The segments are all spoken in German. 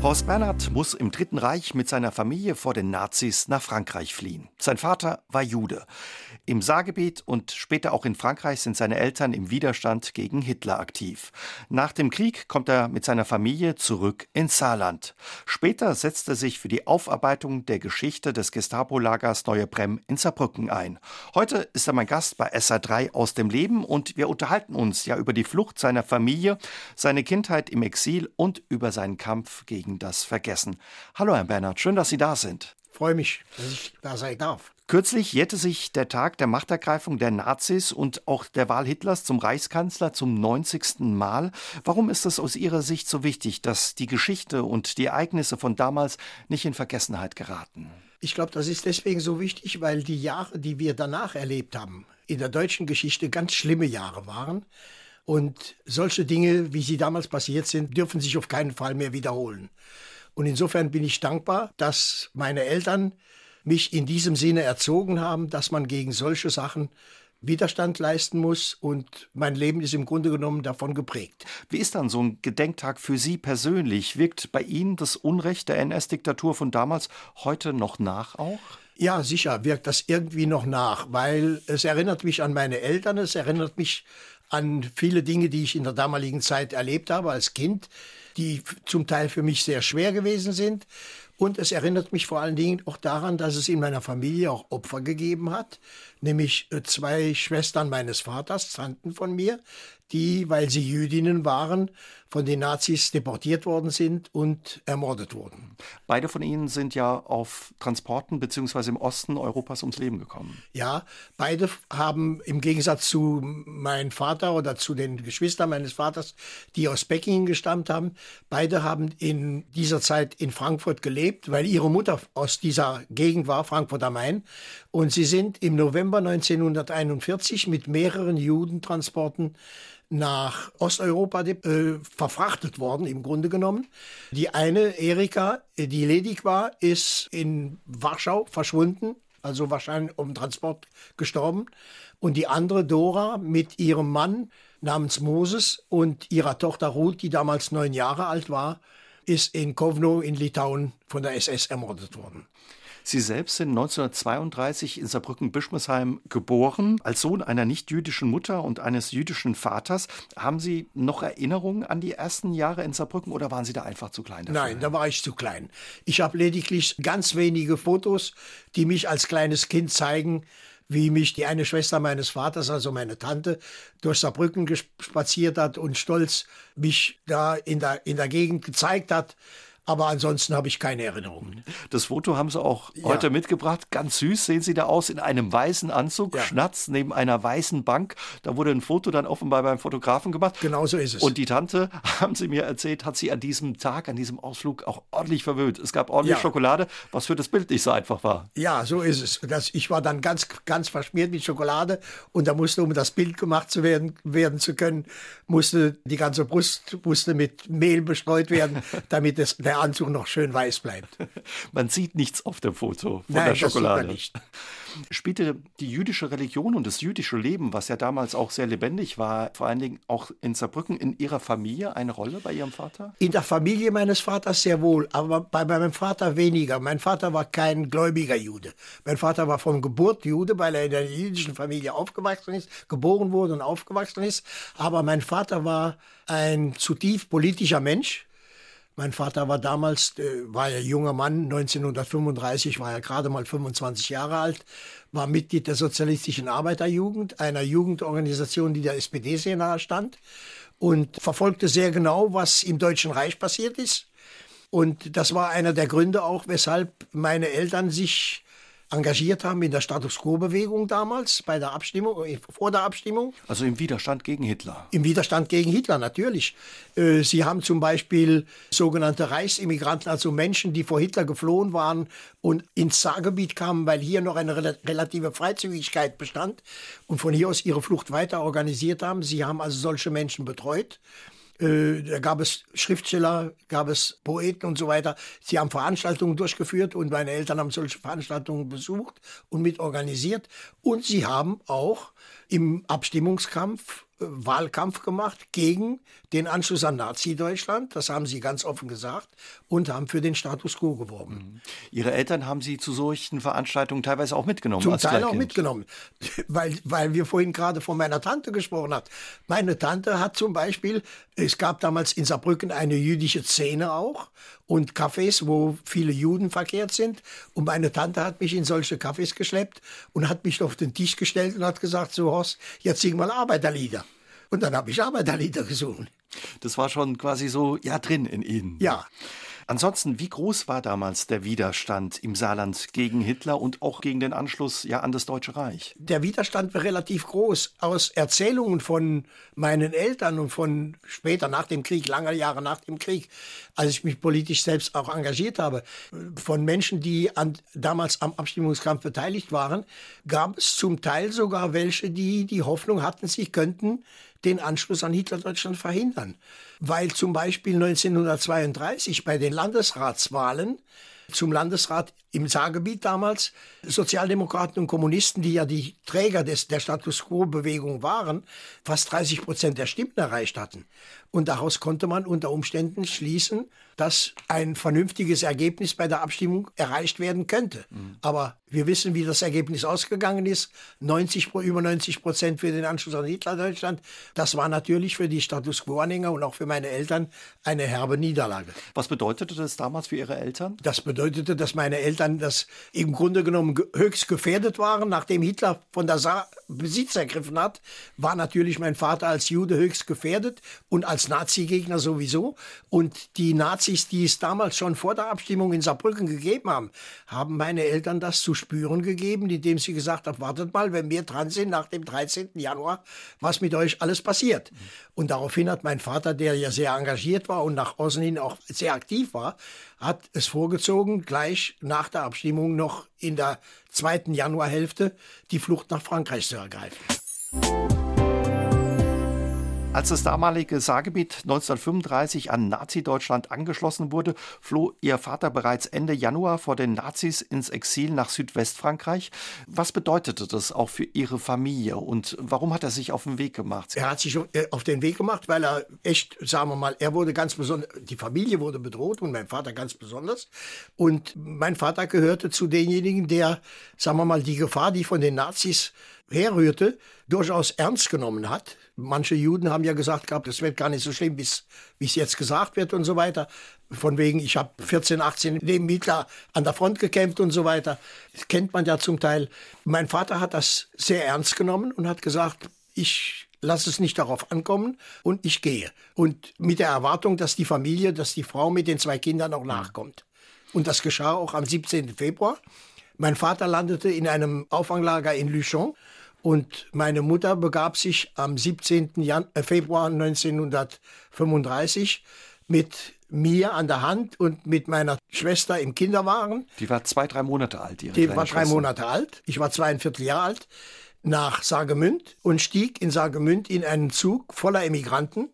Horst Bernhard muss im Dritten Reich mit seiner Familie vor den Nazis nach Frankreich fliehen. Sein Vater war Jude. Im Saargebiet und später auch in Frankreich sind seine Eltern im Widerstand gegen Hitler aktiv. Nach dem Krieg kommt er mit seiner Familie zurück ins Saarland. Später setzt er sich für die Aufarbeitung der Geschichte des Gestapo-Lagers Neue Brem in Saarbrücken ein. Heute ist er mein Gast bei SA3 aus dem Leben und wir unterhalten uns ja über die Flucht seiner Familie, seine Kindheit im Exil und über seinen Kampf gegen das Vergessen. Hallo Herr Bernhard, schön, dass Sie da sind. Freue mich, dass ich da sein darf. Kürzlich jährte sich der Tag der Machtergreifung der Nazis und auch der Wahl Hitlers zum Reichskanzler zum 90. Mal. Warum ist es aus Ihrer Sicht so wichtig, dass die Geschichte und die Ereignisse von damals nicht in Vergessenheit geraten? Ich glaube, das ist deswegen so wichtig, weil die Jahre, die wir danach erlebt haben, in der deutschen Geschichte ganz schlimme Jahre waren. Und solche Dinge, wie sie damals passiert sind, dürfen sich auf keinen Fall mehr wiederholen. Und insofern bin ich dankbar, dass meine Eltern mich in diesem Sinne erzogen haben, dass man gegen solche Sachen Widerstand leisten muss und mein Leben ist im Grunde genommen davon geprägt. Wie ist dann so ein Gedenktag für Sie persönlich? Wirkt bei Ihnen das Unrecht der NS-Diktatur von damals heute noch nach auch? Ja, sicher wirkt das irgendwie noch nach, weil es erinnert mich an meine Eltern, es erinnert mich an viele Dinge, die ich in der damaligen Zeit erlebt habe als Kind, die zum Teil für mich sehr schwer gewesen sind. Und es erinnert mich vor allen Dingen auch daran, dass es in meiner Familie auch Opfer gegeben hat, nämlich äh, zwei Schwestern meines Vaters, Tanten von mir, die, weil sie Jüdinnen waren, von den Nazis deportiert worden sind und ermordet wurden. Beide von Ihnen sind ja auf Transporten beziehungsweise im Osten Europas ums Leben gekommen. Ja, beide haben im Gegensatz zu meinem Vater oder zu den Geschwistern meines Vaters, die aus Beckingen gestammt haben, beide haben in dieser Zeit in Frankfurt gelebt, weil ihre Mutter aus dieser Gegend war, Frankfurt am Main. Und sie sind im November 1941 mit mehreren Judentransporten nach Osteuropa äh, verfrachtet worden, im Grunde genommen. Die eine, Erika, die ledig war, ist in Warschau verschwunden, also wahrscheinlich um Transport gestorben. Und die andere, Dora, mit ihrem Mann namens Moses und ihrer Tochter Ruth, die damals neun Jahre alt war, ist in Kovno in Litauen von der SS ermordet worden. Sie selbst sind 1932 in Saarbrücken-Bischmesheim geboren. Als Sohn einer nicht-jüdischen Mutter und eines jüdischen Vaters. Haben Sie noch Erinnerungen an die ersten Jahre in Saarbrücken oder waren Sie da einfach zu klein dafür? Nein, da war ich zu klein. Ich habe lediglich ganz wenige Fotos, die mich als kleines Kind zeigen, wie mich die eine Schwester meines Vaters, also meine Tante, durch Saarbrücken spaziert hat und stolz mich da in der, in der Gegend gezeigt hat. Aber ansonsten habe ich keine Erinnerungen. Das Foto haben Sie auch ja. heute mitgebracht. Ganz süß sehen Sie da aus in einem weißen Anzug, ja. Schnatz neben einer weißen Bank. Da wurde ein Foto dann offenbar beim Fotografen gemacht. Genau so ist es. Und die Tante, haben Sie mir erzählt, hat sie an diesem Tag, an diesem Ausflug auch ordentlich verwöhnt. Es gab ordentlich ja. Schokolade, was für das Bild nicht so einfach war. Ja, so ist es. Das, ich war dann ganz, ganz verschmiert mit Schokolade und da musste, um das Bild gemacht zu werden, werden zu können, musste die ganze Brust musste mit Mehl bestreut werden, damit es, der Anzug noch schön weiß bleibt. Man sieht nichts auf dem Foto von Nein, der Schokolade. Das sieht man nicht. Spielte die jüdische Religion und das jüdische Leben, was ja damals auch sehr lebendig war, vor allen Dingen auch in Saarbrücken, in Ihrer Familie eine Rolle bei Ihrem Vater? In der Familie meines Vaters sehr wohl, aber bei meinem Vater weniger. Mein Vater war kein gläubiger Jude. Mein Vater war von Geburt Jude, weil er in der jüdischen Familie aufgewachsen ist, geboren wurde und aufgewachsen ist. Aber mein Vater war ein zutiefst politischer Mensch mein Vater war damals, äh, war ja junger Mann, 1935 war er gerade mal 25 Jahre alt, war Mitglied der Sozialistischen Arbeiterjugend, einer Jugendorganisation, die der SPD sehr nahe stand und verfolgte sehr genau, was im Deutschen Reich passiert ist. Und das war einer der Gründe auch, weshalb meine Eltern sich engagiert haben in der Status Quo-Bewegung damals, bei der Abstimmung, äh, vor der Abstimmung. Also im Widerstand gegen Hitler. Im Widerstand gegen Hitler, natürlich. Äh, sie haben zum Beispiel sogenannte Reichsimmigranten, also Menschen, die vor Hitler geflohen waren und ins Saargebiet kamen, weil hier noch eine relative Freizügigkeit bestand und von hier aus ihre Flucht weiter organisiert haben. Sie haben also solche Menschen betreut. Äh, da gab es Schriftsteller, gab es Poeten und so weiter. Sie haben Veranstaltungen durchgeführt und meine Eltern haben solche Veranstaltungen besucht und mitorganisiert. Und sie haben auch im Abstimmungskampf Wahlkampf gemacht gegen den Anschluss an Nazi-Deutschland. Das haben sie ganz offen gesagt und haben für den Status quo geworben. Mhm. Ihre Eltern haben Sie zu solchen Veranstaltungen teilweise auch mitgenommen? Zum Teil auch mitgenommen, weil, weil wir vorhin gerade von meiner Tante gesprochen haben. Meine Tante hat zum Beispiel, es gab damals in Saarbrücken eine jüdische Szene auch und Cafés, wo viele Juden verkehrt sind. Und meine Tante hat mich in solche Cafés geschleppt und hat mich auf den Tisch gestellt und hat gesagt, so Horst, jetzt sing mal Arbeiterlieder. Und dann habe ich Arbeiterlieder gesungen. Das war schon quasi so, ja, drin in Ihnen. Ja. Ansonsten, wie groß war damals der Widerstand im Saarland gegen Hitler und auch gegen den Anschluss ja an das Deutsche Reich? Der Widerstand war relativ groß. Aus Erzählungen von meinen Eltern und von später nach dem Krieg, lange Jahre nach dem Krieg, als ich mich politisch selbst auch engagiert habe, von Menschen, die an, damals am Abstimmungskampf beteiligt waren, gab es zum Teil sogar welche, die die Hoffnung hatten, sie könnten den Anschluss an Hitlerdeutschland verhindern. Weil zum Beispiel 1932 bei den Landesratswahlen zum Landesrat im Saargebiet damals Sozialdemokraten und Kommunisten, die ja die Träger des, der Status Quo-Bewegung waren, fast 30 Prozent der Stimmen erreicht hatten. Und daraus konnte man unter Umständen schließen, dass ein vernünftiges Ergebnis bei der Abstimmung erreicht werden könnte. Mhm. Aber wir wissen, wie das Ergebnis ausgegangen ist. 90, über 90 Prozent für den Anschluss an Hitler-Deutschland. Das war natürlich für die Status Quo-Anhänger und auch für meine Eltern eine herbe Niederlage. Was bedeutete das damals für Ihre Eltern? Das bedeutete, dass meine Eltern das im Grunde genommen höchst gefährdet waren. Nachdem Hitler von der Saar Besitz ergriffen hat, war natürlich mein Vater als Jude höchst gefährdet und als Nazi-Gegner sowieso. Und die Nazis, die es damals schon vor der Abstimmung in Saarbrücken gegeben haben, haben meine Eltern das zu spüren gegeben, indem sie gesagt haben, wartet mal, wenn wir dran sind nach dem 13. Januar, was mit euch alles passiert. Und daraufhin hat mein Vater, der ja sehr engagiert war und nach außen hin auch sehr aktiv war, hat es vorgezogen, gleich nach der Abstimmung noch in der zweiten Januarhälfte die Flucht nach Frankreich zu ergreifen. Als das damalige Saargebiet 1935 an Nazi-Deutschland angeschlossen wurde, floh ihr Vater bereits Ende Januar vor den Nazis ins Exil nach Südwestfrankreich. Was bedeutete das auch für Ihre Familie und warum hat er sich auf den Weg gemacht? Er hat sich äh, auf den Weg gemacht, weil er echt, sagen wir mal, er wurde ganz besonders, die Familie wurde bedroht und mein Vater ganz besonders. Und mein Vater gehörte zu denjenigen, der, sagen wir mal, die Gefahr, die von den Nazis herrührte, durchaus ernst genommen hat. Manche Juden haben ja gesagt gehabt, es wird gar nicht so schlimm, wie es jetzt gesagt wird und so weiter. Von wegen, ich habe 14, 18 neben Hitler an der Front gekämpft und so weiter. Das kennt man ja zum Teil. Mein Vater hat das sehr ernst genommen und hat gesagt, ich lasse es nicht darauf ankommen und ich gehe. Und mit der Erwartung, dass die Familie, dass die Frau mit den zwei Kindern auch nachkommt. Und das geschah auch am 17. Februar. Mein Vater landete in einem Auffanglager in Luchon und meine Mutter begab sich am 17. Jan äh, Februar 1935 mit mir an der Hand und mit meiner Schwester im Kinderwagen. Die war zwei, drei Monate alt. Ihre Die war drei Schwester. Monate alt. Ich war zweieinviertel Jahre alt. Nach Saargemünd und stieg in Saargemünd in einen Zug voller Emigranten,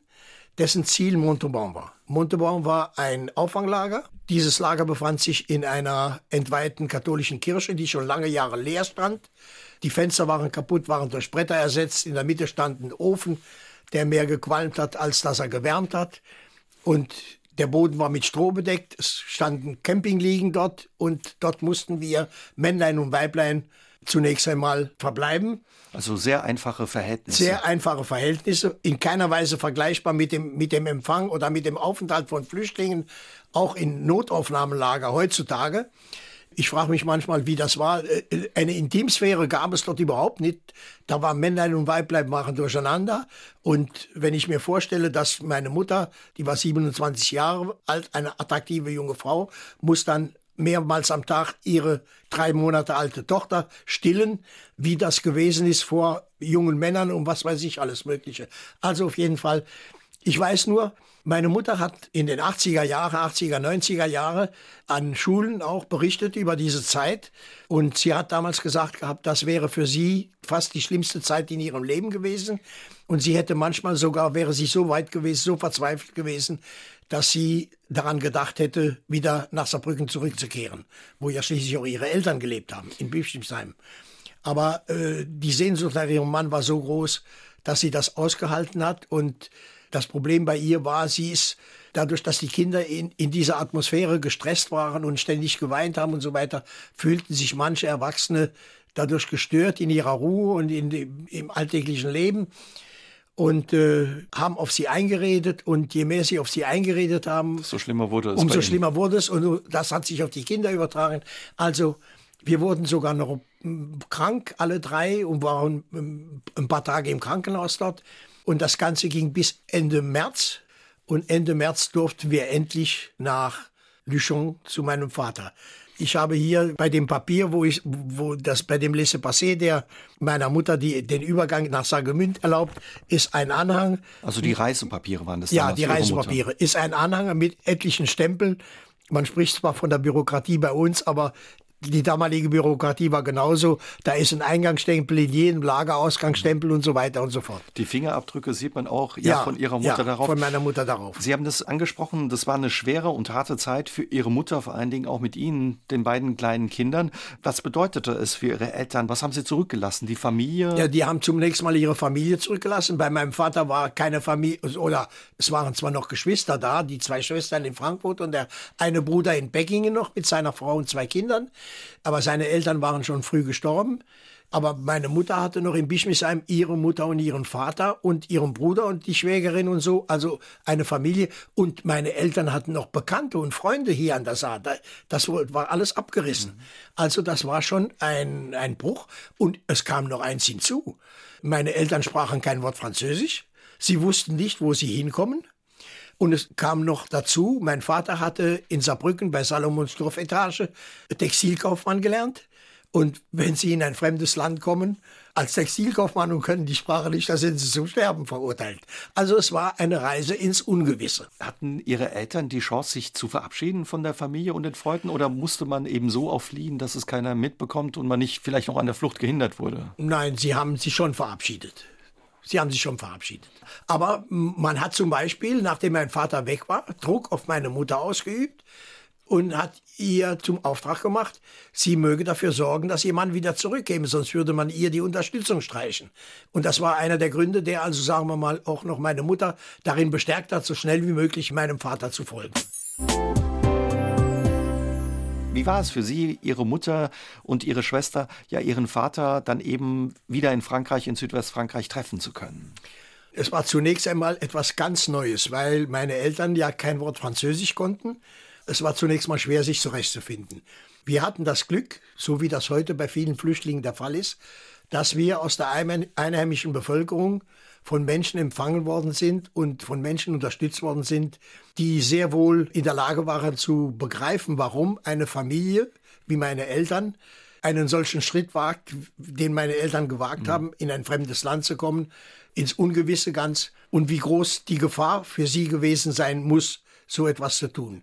dessen Ziel Montauban war. Montauban war ein Auffanglager. Dieses Lager befand sich in einer entweihten katholischen Kirche, die schon lange Jahre leer stand. Die Fenster waren kaputt, waren durch Bretter ersetzt. In der Mitte stand ein Ofen, der mehr gequalmt hat, als dass er gewärmt hat. Und der Boden war mit Stroh bedeckt. Es standen Campingliegen dort und dort mussten wir Männlein und Weiblein zunächst einmal verbleiben. Also sehr einfache Verhältnisse. Sehr einfache Verhältnisse, in keiner Weise vergleichbar mit dem, mit dem Empfang oder mit dem Aufenthalt von Flüchtlingen, auch in Notaufnahmelager heutzutage. Ich frage mich manchmal, wie das war. Äh, eine Intimsphäre gab es dort überhaupt nicht. Da war Männlein und Weiblein machen durcheinander. Und wenn ich mir vorstelle, dass meine Mutter, die war 27 Jahre alt, eine attraktive junge Frau, muss dann mehrmals am Tag ihre drei Monate alte Tochter stillen, wie das gewesen ist vor jungen Männern und was weiß ich alles Mögliche. Also auf jeden Fall, ich weiß nur, meine Mutter hat in den 80er Jahre, 80er, 90er Jahre an Schulen auch berichtet über diese Zeit. Und sie hat damals gesagt gehabt, das wäre für sie fast die schlimmste Zeit in ihrem Leben gewesen. Und sie hätte manchmal sogar, wäre sie so weit gewesen, so verzweifelt gewesen, dass sie daran gedacht hätte, wieder nach Saarbrücken zurückzukehren, wo ja schließlich auch ihre Eltern gelebt haben, in Bischofsheim. Aber äh, die Sehnsucht nach ihrem Mann war so groß, dass sie das ausgehalten hat. Und das Problem bei ihr war, sie ist dadurch, dass die Kinder in, in dieser Atmosphäre gestresst waren und ständig geweint haben und so weiter, fühlten sich manche Erwachsene dadurch gestört in ihrer Ruhe und in dem, im alltäglichen Leben und äh, haben auf sie eingeredet und je mehr sie auf sie eingeredet haben, so schlimmer wurde es. Umso schlimmer wurde es und das hat sich auf die Kinder übertragen. Also wir wurden sogar noch krank, alle drei, und waren ein paar Tage im Krankenhaus dort. Und das Ganze ging bis Ende März. Und Ende März durften wir endlich nach Luchon zu meinem Vater. Ich habe hier bei dem Papier, wo ich, wo das bei dem Laissez-Passer, der meiner Mutter die, den Übergang nach Saargemünd erlaubt, ist ein Anhang. Also die Reisepapiere waren das? Ja, die Reisepapiere. Ist ein Anhang mit etlichen Stempeln. Man spricht zwar von der Bürokratie bei uns, aber die damalige Bürokratie war genauso. Da ist ein Eingangsstempel in jedem Lager, Ausgangsstempel und so weiter und so fort. Die Fingerabdrücke sieht man auch ja, ja von Ihrer Mutter ja, darauf. Von meiner Mutter darauf. Sie haben das angesprochen, das war eine schwere und harte Zeit für Ihre Mutter, vor allen Dingen auch mit Ihnen, den beiden kleinen Kindern. Was bedeutete es für Ihre Eltern? Was haben Sie zurückgelassen? Die Familie? Ja, die haben zunächst mal ihre Familie zurückgelassen. Bei meinem Vater war keine Familie, oder es waren zwar noch Geschwister da, die zwei Schwestern in Frankfurt und der eine Bruder in Beckingen noch mit seiner Frau und zwei Kindern. Aber seine Eltern waren schon früh gestorben. Aber meine Mutter hatte noch in Bischmisheim ihre Mutter und ihren Vater und ihren Bruder und die Schwägerin und so, also eine Familie. Und meine Eltern hatten noch Bekannte und Freunde hier an der Saar. Das war alles abgerissen. Mhm. Also das war schon ein, ein Bruch. Und es kam noch eins hinzu. Meine Eltern sprachen kein Wort Französisch. Sie wussten nicht, wo sie hinkommen. Und es kam noch dazu, mein Vater hatte in Saarbrücken bei Salomonsdorf Etage Textilkaufmann gelernt. Und wenn Sie in ein fremdes Land kommen, als Textilkaufmann und können die Sprache nicht, da sind Sie zum Sterben verurteilt. Also es war eine Reise ins Ungewisse. Hatten Ihre Eltern die Chance, sich zu verabschieden von der Familie und den Freunden oder musste man eben so auffliehen, dass es keiner mitbekommt und man nicht vielleicht noch an der Flucht gehindert wurde? Nein, sie haben sich schon verabschiedet. Sie haben sich schon verabschiedet. Aber man hat zum Beispiel, nachdem mein Vater weg war, Druck auf meine Mutter ausgeübt und hat ihr zum Auftrag gemacht, sie möge dafür sorgen, dass ihr Mann wieder zurückkäme, sonst würde man ihr die Unterstützung streichen. Und das war einer der Gründe, der also, sagen wir mal, auch noch meine Mutter darin bestärkt hat, so schnell wie möglich meinem Vater zu folgen. Wie war es für Sie, Ihre Mutter und Ihre Schwester, ja Ihren Vater dann eben wieder in Frankreich, in Südwestfrankreich treffen zu können? Es war zunächst einmal etwas ganz Neues, weil meine Eltern ja kein Wort Französisch konnten. Es war zunächst mal schwer, sich zurechtzufinden. Wir hatten das Glück, so wie das heute bei vielen Flüchtlingen der Fall ist, dass wir aus der einheimischen Bevölkerung von Menschen empfangen worden sind und von Menschen unterstützt worden sind, die sehr wohl in der Lage waren zu begreifen, warum eine Familie wie meine Eltern einen solchen Schritt wagt, den meine Eltern gewagt mhm. haben, in ein fremdes Land zu kommen, ins Ungewisse ganz und wie groß die Gefahr für sie gewesen sein muss, so etwas zu tun.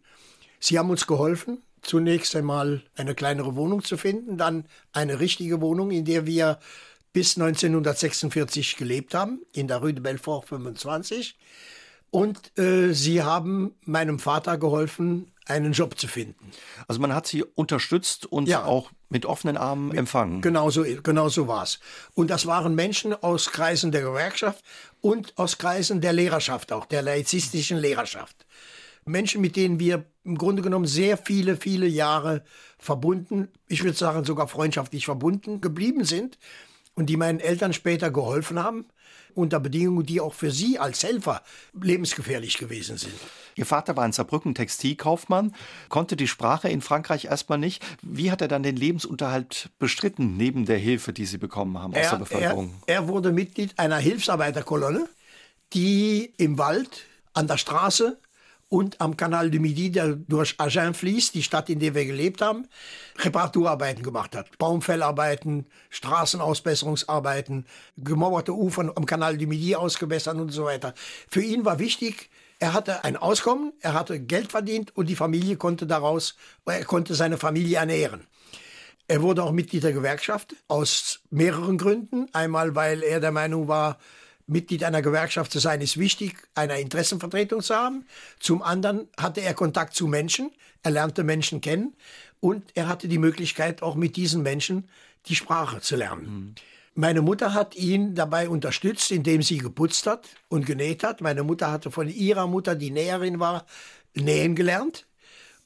Sie haben uns geholfen, zunächst einmal eine kleinere Wohnung zu finden, dann eine richtige Wohnung, in der wir bis 1946 gelebt haben, in der Rue de Belfort 25. Und äh, sie haben meinem Vater geholfen, einen Job zu finden. Also man hat sie unterstützt und ja. auch mit offenen Armen empfangen. Genau so, genau so war es. Und das waren Menschen aus Kreisen der Gewerkschaft und aus Kreisen der Lehrerschaft, auch der laizistischen Lehrerschaft. Menschen, mit denen wir im Grunde genommen sehr viele, viele Jahre verbunden, ich würde sagen sogar freundschaftlich verbunden geblieben sind und die meinen Eltern später geholfen haben, unter Bedingungen, die auch für sie als Helfer lebensgefährlich gewesen sind. Ihr Vater war in Saarbrücken Textilkaufmann, konnte die Sprache in Frankreich erstmal nicht. Wie hat er dann den Lebensunterhalt bestritten, neben der Hilfe, die Sie bekommen haben aus er, der Bevölkerung? Er, er wurde Mitglied einer Hilfsarbeiterkolonne, die im Wald, an der Straße und am Kanal du Midi, der durch Agen fließt, die Stadt, in der wir gelebt haben, Reparaturarbeiten gemacht hat. Baumfellarbeiten, Straßenausbesserungsarbeiten, gemauerte Ufern am Kanal du Midi ausgebessert und so weiter. Für ihn war wichtig, er hatte ein Auskommen, er hatte Geld verdient und die Familie konnte daraus, er konnte seine Familie ernähren. Er wurde auch Mitglied der Gewerkschaft aus mehreren Gründen. Einmal, weil er der Meinung war, Mitglied einer Gewerkschaft zu sein, ist wichtig, eine Interessenvertretung zu haben. Zum anderen hatte er Kontakt zu Menschen, er lernte Menschen kennen und er hatte die Möglichkeit, auch mit diesen Menschen die Sprache zu lernen. Mhm. Meine Mutter hat ihn dabei unterstützt, indem sie geputzt hat und genäht hat. Meine Mutter hatte von ihrer Mutter, die Näherin war, nähen gelernt.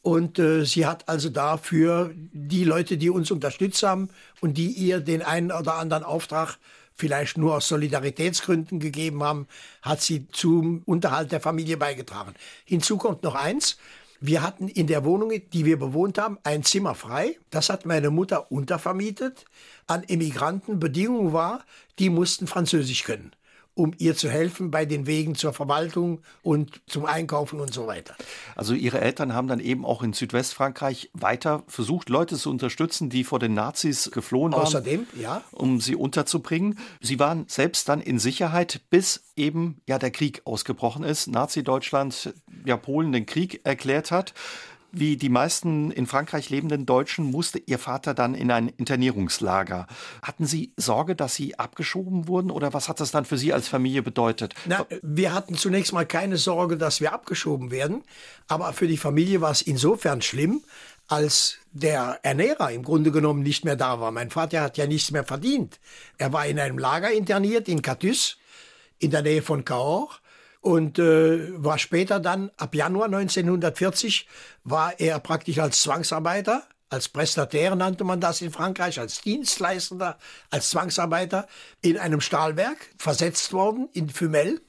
Und äh, sie hat also dafür die Leute, die uns unterstützt haben und die ihr den einen oder anderen Auftrag vielleicht nur aus Solidaritätsgründen gegeben haben, hat sie zum Unterhalt der Familie beigetragen. Hinzu kommt noch eins. Wir hatten in der Wohnung, die wir bewohnt haben, ein Zimmer frei. Das hat meine Mutter untervermietet an Immigranten. Bedingung war, die mussten Französisch können um ihr zu helfen bei den Wegen zur Verwaltung und zum Einkaufen und so weiter. Also Ihre Eltern haben dann eben auch in Südwestfrankreich weiter versucht, Leute zu unterstützen, die vor den Nazis geflohen waren. Außerdem, ja. Um sie unterzubringen. Sie waren selbst dann in Sicherheit, bis eben ja der Krieg ausgebrochen ist. Nazi-Deutschland ja Polen den Krieg erklärt hat. Wie die meisten in Frankreich lebenden Deutschen musste Ihr Vater dann in ein Internierungslager. Hatten Sie Sorge, dass Sie abgeschoben wurden oder was hat das dann für Sie als Familie bedeutet? Na, wir hatten zunächst mal keine Sorge, dass wir abgeschoben werden, aber für die Familie war es insofern schlimm, als der Ernährer im Grunde genommen nicht mehr da war. Mein Vater hat ja nichts mehr verdient. Er war in einem Lager interniert in Catus in der Nähe von Cahors und äh, war später dann, ab Januar 1940, war er praktisch als Zwangsarbeiter, als Prestataire nannte man das in Frankreich, als Dienstleistender, als Zwangsarbeiter in einem Stahlwerk versetzt worden, in Fumel,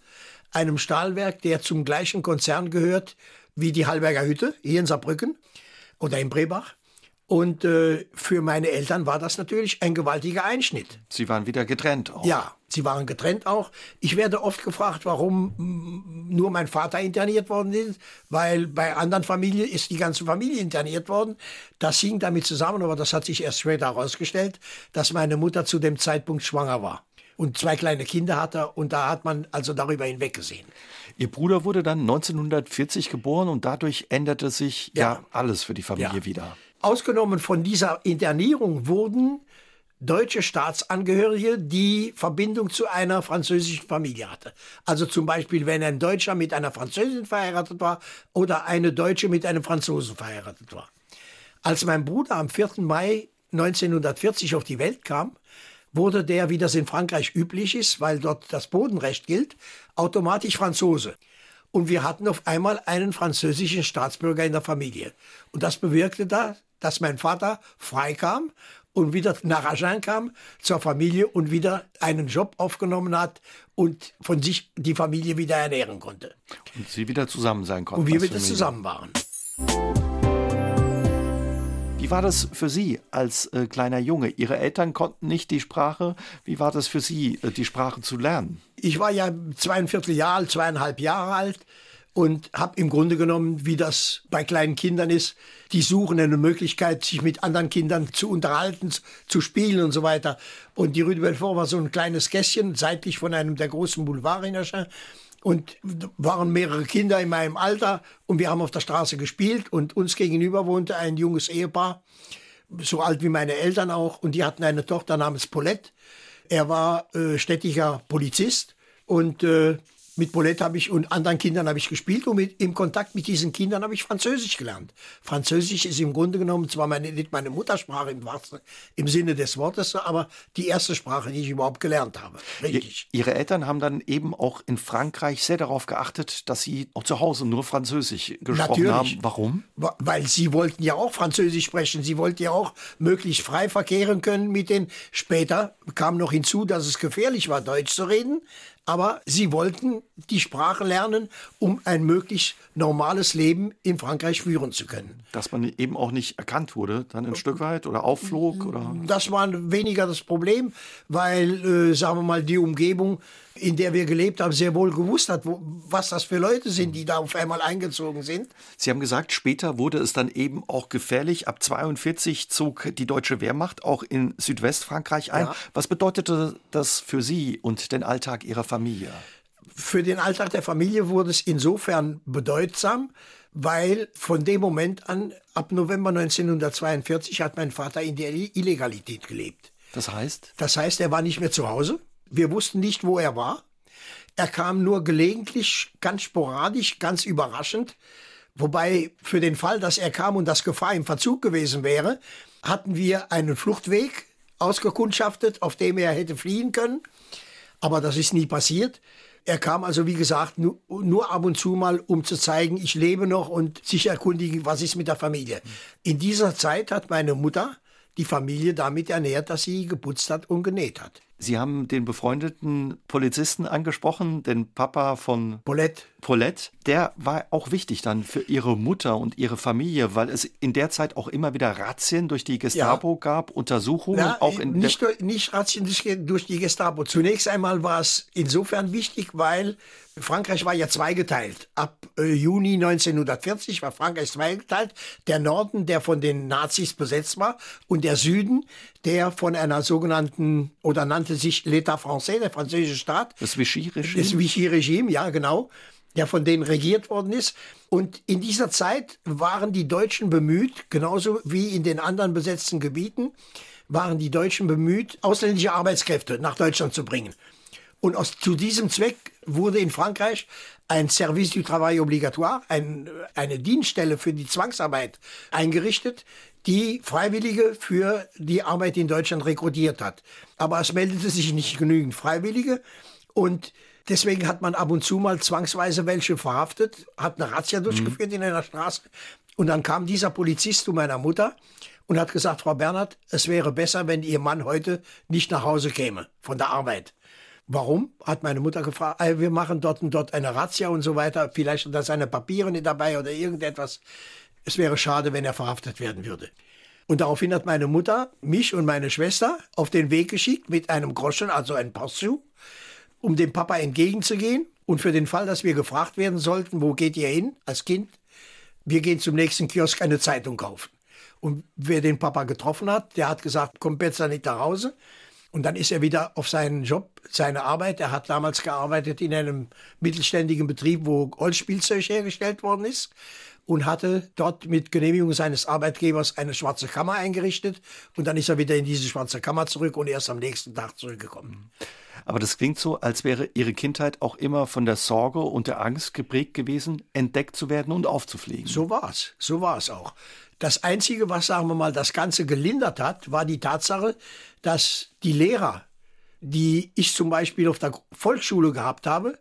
einem Stahlwerk, der zum gleichen Konzern gehört wie die Hallberger Hütte hier in Saarbrücken oder in Brebach. Und äh, für meine Eltern war das natürlich ein gewaltiger Einschnitt. Sie waren wieder getrennt auch. Ja, sie waren getrennt auch. Ich werde oft gefragt, warum nur mein Vater interniert worden ist, weil bei anderen Familien ist die ganze Familie interniert worden. Das hing damit zusammen, aber das hat sich erst später herausgestellt, dass meine Mutter zu dem Zeitpunkt schwanger war und zwei kleine Kinder hatte und da hat man also darüber hinweggesehen. Ihr Bruder wurde dann 1940 geboren und dadurch änderte sich ja, ja alles für die Familie ja. wieder. Ausgenommen von dieser Internierung wurden deutsche Staatsangehörige, die Verbindung zu einer französischen Familie hatte. Also zum Beispiel, wenn ein Deutscher mit einer Französin verheiratet war oder eine Deutsche mit einem Franzosen verheiratet war. Als mein Bruder am 4. Mai 1940 auf die Welt kam, wurde der, wie das in Frankreich üblich ist, weil dort das Bodenrecht gilt, automatisch Franzose. Und wir hatten auf einmal einen französischen Staatsbürger in der Familie. Und das bewirkte da, dass mein Vater freikam und wieder nach Agen kam zur Familie und wieder einen Job aufgenommen hat und von sich die Familie wieder ernähren konnte. Und sie wieder zusammen sein konnten. Und wir wieder zusammen waren. Wie war das für Sie als äh, kleiner Junge? Ihre Eltern konnten nicht die Sprache. Wie war das für Sie, äh, die Sprache zu lernen? Ich war ja zweieinviertel Jahre, zweieinhalb Jahre alt und habe im Grunde genommen, wie das bei kleinen Kindern ist, die suchen eine Möglichkeit, sich mit anderen Kindern zu unterhalten, zu spielen und so weiter. Und die Rue de Belfort war so ein kleines Gässchen, seitlich von einem der großen Boulevards in Aschin. Und waren mehrere Kinder in meinem Alter und wir haben auf der Straße gespielt und uns gegenüber wohnte ein junges Ehepaar, so alt wie meine Eltern auch, und die hatten eine Tochter namens Paulette. Er war äh, städtischer Polizist und äh, mit Paulette habe ich und anderen Kindern habe ich gespielt und mit, im Kontakt mit diesen Kindern habe ich Französisch gelernt. Französisch ist im Grunde genommen zwar meine, nicht meine Muttersprache im, im Sinne des Wortes, aber die erste Sprache, die ich überhaupt gelernt habe. Richtig. Ihre Eltern haben dann eben auch in Frankreich sehr darauf geachtet, dass sie auch zu Hause nur Französisch gesprochen Natürlich. haben. Warum? Weil sie wollten ja auch Französisch sprechen. Sie wollten ja auch möglichst frei verkehren können mit den. Später kam noch hinzu, dass es gefährlich war, Deutsch zu reden aber sie wollten die Sprache lernen, um ein möglichst normales Leben in Frankreich führen zu können. Dass man eben auch nicht erkannt wurde, dann ein Stück weit oder aufflog? Oder? Das war weniger das Problem, weil, äh, sagen wir mal, die Umgebung in der wir gelebt haben, sehr wohl gewusst hat, wo, was das für Leute sind, die da auf einmal eingezogen sind. Sie haben gesagt, später wurde es dann eben auch gefährlich. Ab 42 zog die deutsche Wehrmacht auch in Südwestfrankreich ein. Ja. Was bedeutete das für Sie und den Alltag Ihrer Familie? Für den Alltag der Familie wurde es insofern bedeutsam, weil von dem Moment an, ab November 1942, hat mein Vater in der Illegalität gelebt. Das heißt? Das heißt, er war nicht mehr zu Hause. Wir wussten nicht, wo er war. Er kam nur gelegentlich, ganz sporadisch, ganz überraschend. Wobei für den Fall, dass er kam und das Gefahr im Verzug gewesen wäre, hatten wir einen Fluchtweg ausgekundschaftet, auf dem er hätte fliehen können. Aber das ist nie passiert. Er kam also, wie gesagt, nur, nur, ab und zu mal, um zu zeigen, ich lebe noch und sich erkundigen, was ist mit der Familie. In dieser Zeit hat meine Mutter die Familie damit ernährt, dass sie geputzt hat und genäht hat. Sie haben den befreundeten Polizisten angesprochen, den Papa von Paulette. Paulette. Der war auch wichtig dann für Ihre Mutter und Ihre Familie, weil es in der Zeit auch immer wieder Razzien durch die Gestapo ja. gab, Untersuchungen ja, auch in nicht, nicht Razzien durch die Gestapo. Zunächst einmal war es insofern wichtig, weil Frankreich war ja zweigeteilt. Ab äh, Juni 1940 war Frankreich zweigeteilt. Der Norden, der von den Nazis besetzt war, und der Süden, der von einer sogenannten, oder nannte sich l'État français, der französische Staat. Das Vichy-Regime. Das Vichy-Regime, ja, genau. Der von denen regiert worden ist. Und in dieser Zeit waren die Deutschen bemüht, genauso wie in den anderen besetzten Gebieten, waren die Deutschen bemüht, ausländische Arbeitskräfte nach Deutschland zu bringen. Und aus, zu diesem Zweck wurde in Frankreich ein Service du Travail Obligatoire, ein, eine Dienststelle für die Zwangsarbeit eingerichtet, die Freiwillige für die Arbeit in Deutschland rekrutiert hat. Aber es meldete sich nicht genügend Freiwillige und deswegen hat man ab und zu mal zwangsweise welche verhaftet, hat eine Razzia durchgeführt mhm. in einer Straße und dann kam dieser Polizist zu meiner Mutter und hat gesagt, Frau Bernhard, es wäre besser, wenn Ihr Mann heute nicht nach Hause käme von der Arbeit. Warum? Hat meine Mutter gefragt. Wir machen dort und dort eine Razzia und so weiter. Vielleicht sind da seine Papiere nicht dabei oder irgendetwas. Es wäre schade, wenn er verhaftet werden würde. Und daraufhin hat meine Mutter mich und meine Schwester auf den Weg geschickt mit einem Groschen, also ein Possu, um dem Papa entgegenzugehen. Und für den Fall, dass wir gefragt werden sollten, wo geht ihr hin als Kind? Wir gehen zum nächsten Kiosk eine Zeitung kaufen. Und wer den Papa getroffen hat, der hat gesagt, kommt besser nicht nach Hause. Und dann ist er wieder auf seinen Job, seine Arbeit. Er hat damals gearbeitet in einem mittelständigen Betrieb, wo Holzspielzeug hergestellt worden ist und hatte dort mit Genehmigung seines Arbeitgebers eine schwarze Kammer eingerichtet. Und dann ist er wieder in diese schwarze Kammer zurück und erst am nächsten Tag zurückgekommen. Aber das klingt so, als wäre Ihre Kindheit auch immer von der Sorge und der Angst geprägt gewesen, entdeckt zu werden und aufzufliegen. So war es, so war es auch. Das Einzige, was, sagen wir mal, das Ganze gelindert hat, war die Tatsache, dass die Lehrer, die ich zum Beispiel auf der Volksschule gehabt habe,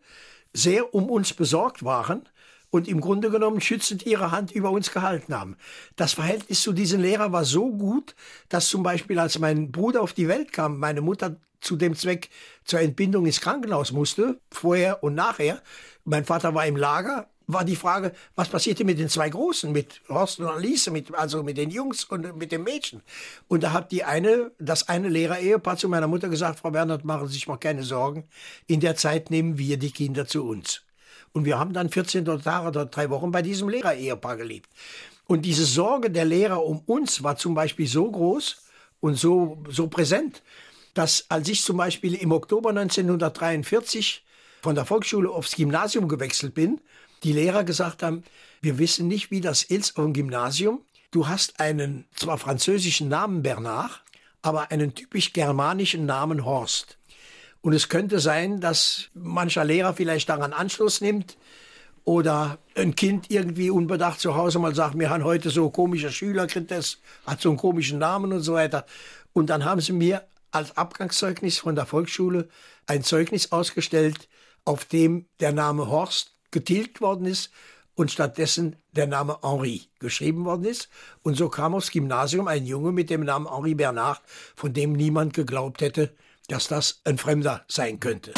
sehr um uns besorgt waren und im Grunde genommen schützend ihre Hand über uns gehalten haben. Das Verhältnis zu diesen Lehrern war so gut, dass zum Beispiel, als mein Bruder auf die Welt kam, meine Mutter zu dem Zweck zur Entbindung ins Krankenhaus musste, vorher und nachher. Mein Vater war im Lager, war die Frage, was passierte mit den zwei Großen, mit Horst und Alice, mit, also mit den Jungs und mit dem Mädchen. Und da hat die eine, das eine Lehrer-Ehepaar zu meiner Mutter gesagt, Frau Bernhard, machen Sie sich mal keine Sorgen. In der Zeit nehmen wir die Kinder zu uns. Und wir haben dann 14 Tage oder drei Wochen bei diesem Lehrer-Ehepaar gelebt. Und diese Sorge der Lehrer um uns war zum Beispiel so groß und so, so präsent, dass als ich zum Beispiel im Oktober 1943 von der Volksschule aufs Gymnasium gewechselt bin, die Lehrer gesagt haben, wir wissen nicht, wie das ist auf dem Gymnasium. Du hast einen zwar französischen Namen Bernard, aber einen typisch germanischen Namen Horst. Und es könnte sein, dass mancher Lehrer vielleicht daran Anschluss nimmt oder ein Kind irgendwie unbedacht zu Hause mal sagt, wir haben heute so komischer Schüler, hat so einen komischen Namen und so weiter. Und dann haben sie mir als Abgangszeugnis von der Volksschule ein Zeugnis ausgestellt, auf dem der Name Horst getilgt worden ist und stattdessen der Name Henri geschrieben worden ist. Und so kam aufs Gymnasium ein Junge mit dem Namen Henri Bernard, von dem niemand geglaubt hätte, dass das ein Fremder sein könnte.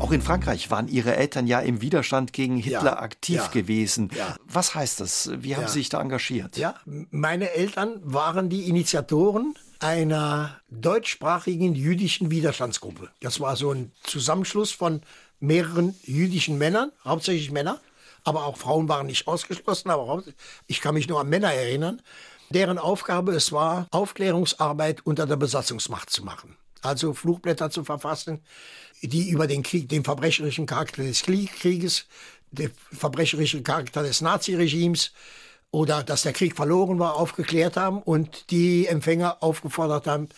Auch in Frankreich waren Ihre Eltern ja im Widerstand gegen Hitler ja, aktiv ja, gewesen. Ja. Was heißt das? Wie haben Sie sich da engagiert? Ja, meine Eltern waren die Initiatoren einer deutschsprachigen jüdischen Widerstandsgruppe. Das war so ein Zusammenschluss von mehreren jüdischen Männern, hauptsächlich Männer, aber auch Frauen waren nicht ausgeschlossen, aber ich kann mich nur an Männer erinnern, deren Aufgabe es war, Aufklärungsarbeit unter der Besatzungsmacht zu machen. Also Flugblätter zu verfassen, die über den Krieg, den verbrecherischen Charakter des Krieges, den verbrecherischen Charakter des Naziregimes oder dass der Krieg verloren war, aufgeklärt haben und die Empfänger aufgefordert haben,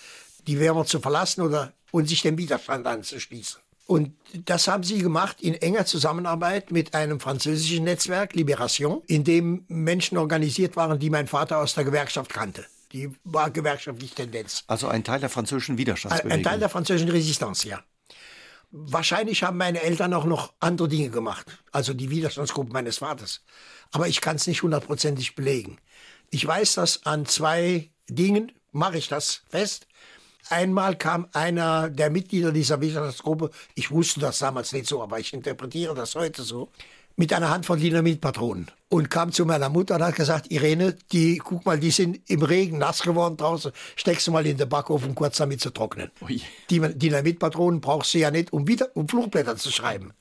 die Wehrmacht zu verlassen oder und sich dem Widerstand anzuschließen. Und das haben sie gemacht in enger Zusammenarbeit mit einem französischen Netzwerk, Libération, in dem Menschen organisiert waren, die mein Vater aus der Gewerkschaft kannte. Die war gewerkschaftliche Tendenz. Also ein Teil der französischen Widerstandsbewegung. Ein Teil der französischen Resistance, ja. Wahrscheinlich haben meine Eltern auch noch andere Dinge gemacht, also die Widerstandsgruppe meines Vaters. Aber ich kann es nicht hundertprozentig belegen. Ich weiß, dass an zwei Dingen mache ich das fest. Einmal kam einer der Mitglieder dieser Widerstandsgruppe, ich wusste das damals nicht so, aber ich interpretiere das heute so, mit einer Hand von Dynamitpatronen und kam zu meiner Mutter und hat gesagt, Irene, die, guck mal, die sind im Regen nass geworden draußen, steckst du mal in den Backofen kurz damit zu trocknen. Ui. Die Dynamitpatronen brauchst du ja nicht, um wieder, um Flugblätter zu schreiben.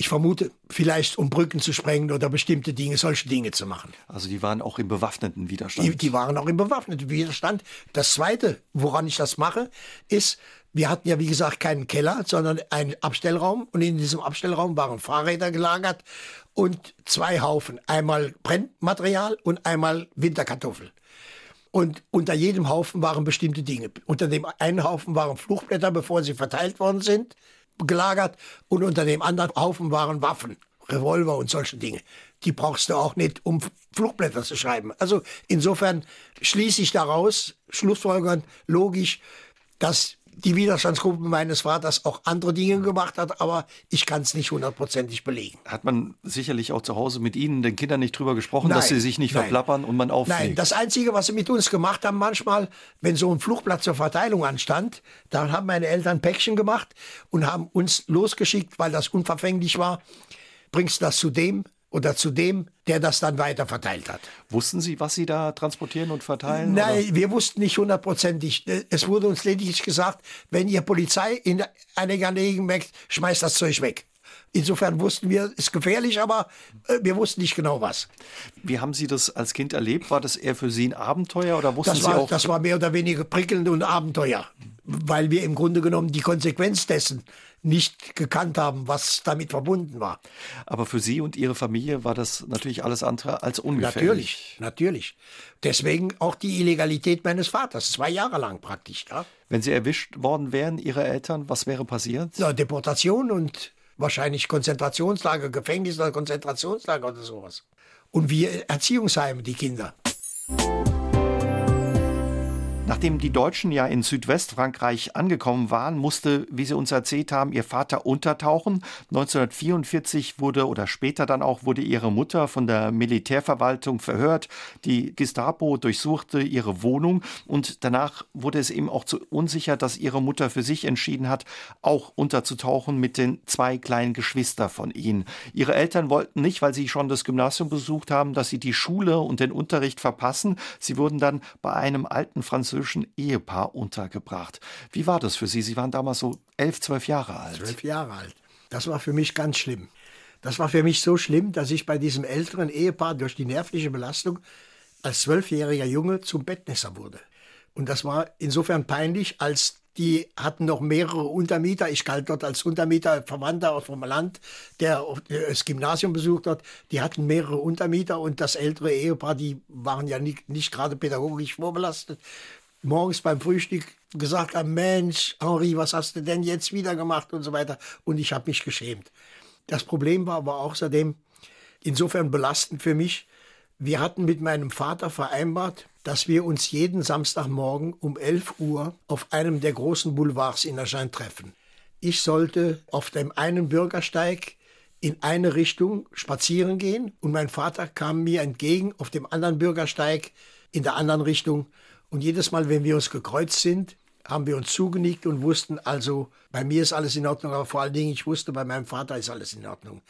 Ich vermute, vielleicht um Brücken zu sprengen oder bestimmte Dinge, solche Dinge zu machen. Also die waren auch im bewaffneten Widerstand. Die, die waren auch im bewaffneten Widerstand. Das Zweite, woran ich das mache, ist, wir hatten ja, wie gesagt, keinen Keller, sondern einen Abstellraum. Und in diesem Abstellraum waren Fahrräder gelagert und zwei Haufen. Einmal Brennmaterial und einmal Winterkartoffel. Und unter jedem Haufen waren bestimmte Dinge. Unter dem einen Haufen waren Fluchblätter, bevor sie verteilt worden sind gelagert und unter dem anderen Haufen waren Waffen, Revolver und solche Dinge. Die brauchst du auch nicht, um Flugblätter zu schreiben. Also insofern schließe ich daraus, schlussfolgernd, logisch, dass die Widerstandsgruppe meines Vaters auch andere Dinge gemacht hat, aber ich kann es nicht hundertprozentig belegen. Hat man sicherlich auch zu Hause mit Ihnen, den Kindern, nicht drüber gesprochen, nein, dass sie sich nicht nein. verplappern und man auffliegt? Nein, das Einzige, was sie mit uns gemacht haben, manchmal, wenn so ein Fluchtplatz zur Verteilung anstand, dann haben meine Eltern Päckchen gemacht und haben uns losgeschickt, weil das unverfänglich war. Bringst das zu dem, oder zu dem, der das dann weiter verteilt hat. Wussten Sie, was Sie da transportieren und verteilen? Nein, oder? wir wussten nicht hundertprozentig. Es wurde uns lediglich gesagt, wenn ihr Polizei in eine Gelegenheit merkt, schmeißt das Zeug weg. Insofern wussten wir, es ist gefährlich, aber äh, wir wussten nicht genau was. Wie haben Sie das als Kind erlebt? War das eher für Sie ein Abenteuer oder wussten das war, Sie auch? Das war mehr oder weniger prickelnd und Abenteuer, weil wir im Grunde genommen die Konsequenz dessen nicht gekannt haben, was damit verbunden war. Aber für Sie und Ihre Familie war das natürlich alles andere als ungefährlich. Natürlich, natürlich. Deswegen auch die Illegalität meines Vaters, zwei Jahre lang praktisch. Ja. Wenn Sie erwischt worden wären, Ihre Eltern, was wäre passiert? Ja, Deportation und wahrscheinlich Konzentrationslager, Gefängnis oder Konzentrationslager oder sowas. Und wir Erziehungsheime, die Kinder. Nachdem die Deutschen ja in Südwestfrankreich angekommen waren, musste, wie sie uns erzählt haben, ihr Vater untertauchen. 1944 wurde oder später dann auch wurde ihre Mutter von der Militärverwaltung verhört. Die Gestapo durchsuchte ihre Wohnung und danach wurde es eben auch zu unsicher, dass ihre Mutter für sich entschieden hat, auch unterzutauchen mit den zwei kleinen Geschwistern von ihnen. Ihre Eltern wollten nicht, weil sie schon das Gymnasium besucht haben, dass sie die Schule und den Unterricht verpassen. Sie wurden dann bei einem alten französischen französischen Ehepaar untergebracht. Wie war das für Sie? Sie waren damals so elf, zwölf Jahre alt. Zwölf Jahre alt. Das war für mich ganz schlimm. Das war für mich so schlimm, dass ich bei diesem älteren Ehepaar durch die nervliche Belastung als zwölfjähriger Junge zum Bettnässer wurde. Und das war insofern peinlich, als die hatten noch mehrere Untermieter. Ich galt dort als Untermieter, Verwandter vom Land, der das Gymnasium besucht hat. Die hatten mehrere Untermieter und das ältere Ehepaar, die waren ja nicht, nicht gerade pädagogisch vorbelastet morgens beim Frühstück gesagt haben, Mensch, Henri, was hast du denn jetzt wieder gemacht und so weiter. Und ich habe mich geschämt. Das Problem war aber außerdem insofern belastend für mich. Wir hatten mit meinem Vater vereinbart, dass wir uns jeden Samstagmorgen um 11 Uhr auf einem der großen Boulevards in Agen treffen. Ich sollte auf dem einen Bürgersteig in eine Richtung spazieren gehen und mein Vater kam mir entgegen auf dem anderen Bürgersteig in der anderen Richtung und jedes Mal, wenn wir uns gekreuzt sind, haben wir uns zugenickt und wussten also, bei mir ist alles in Ordnung, aber vor allen Dingen, ich wusste, bei meinem Vater ist alles in Ordnung.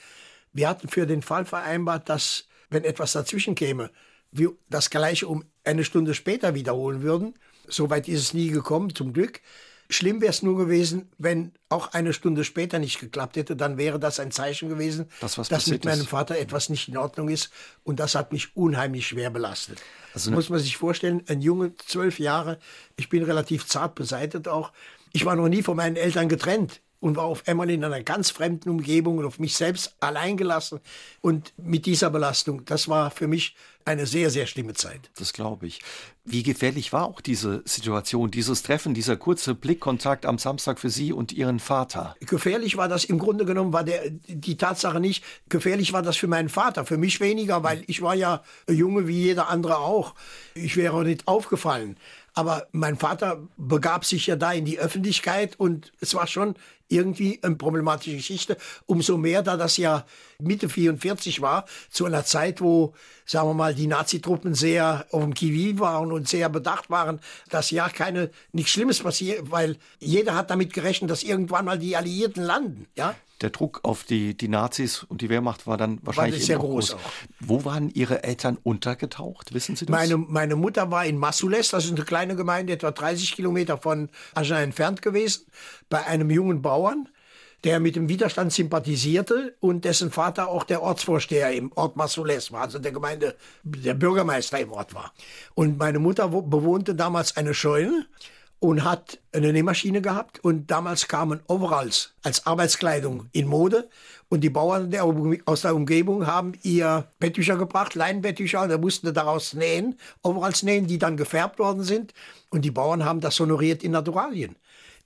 Wir hatten für den Fall vereinbart, dass, wenn etwas dazwischen käme, wir das Gleiche um eine Stunde später wiederholen würden. Soweit ist es nie gekommen, zum Glück. Schlimm wäre es nur gewesen, wenn auch eine Stunde später nicht geklappt hätte, dann wäre das ein Zeichen gewesen, das, dass mit meinem Vater etwas nicht in Ordnung ist. Und das hat mich unheimlich schwer belastet. Also Muss man sich vorstellen, ein Junge, zwölf Jahre, ich bin relativ zart beseitet auch. Ich war noch nie von meinen Eltern getrennt. Und war auf einmal in einer ganz fremden Umgebung und auf mich selbst allein gelassen. Und mit dieser Belastung, das war für mich eine sehr, sehr schlimme Zeit. Das glaube ich. Wie gefährlich war auch diese Situation, dieses Treffen, dieser kurze Blickkontakt am Samstag für Sie und Ihren Vater? Gefährlich war das im Grunde genommen, war der, die Tatsache nicht, gefährlich war das für meinen Vater, für mich weniger, weil ich war ja Junge wie jeder andere auch. Ich wäre nicht aufgefallen. Aber mein Vater begab sich ja da in die Öffentlichkeit und es war schon irgendwie eine problematische Geschichte. Umso mehr, da das ja Mitte 44 war, zu einer Zeit, wo, sagen wir mal, die Nazitruppen sehr auf dem Kiwi waren und sehr bedacht waren, dass ja keine, nichts Schlimmes passiert, weil jeder hat damit gerechnet, dass irgendwann mal die Alliierten landen, ja der Druck auf die, die Nazis und die Wehrmacht war dann wahrscheinlich war sehr groß. groß. Wo waren Ihre Eltern untergetaucht? Wissen Sie das? Meine, meine Mutter war in Masules, das ist eine kleine Gemeinde, etwa 30 Kilometer von Agen entfernt gewesen, bei einem jungen Bauern der mit dem Widerstand sympathisierte und dessen Vater auch der Ortsvorsteher im Ort Masules war, also der Gemeinde, der Bürgermeister im Ort war. Und meine Mutter bewohnte damals eine Scheune und hat eine Nähmaschine gehabt. Und damals kamen Overalls als Arbeitskleidung in Mode. Und die Bauern der, aus der Umgebung haben ihr Bettücher gebracht, Leinenbettücher. Und da mussten daraus nähen, Overalls nähen, die dann gefärbt worden sind. Und die Bauern haben das honoriert in Naturalien.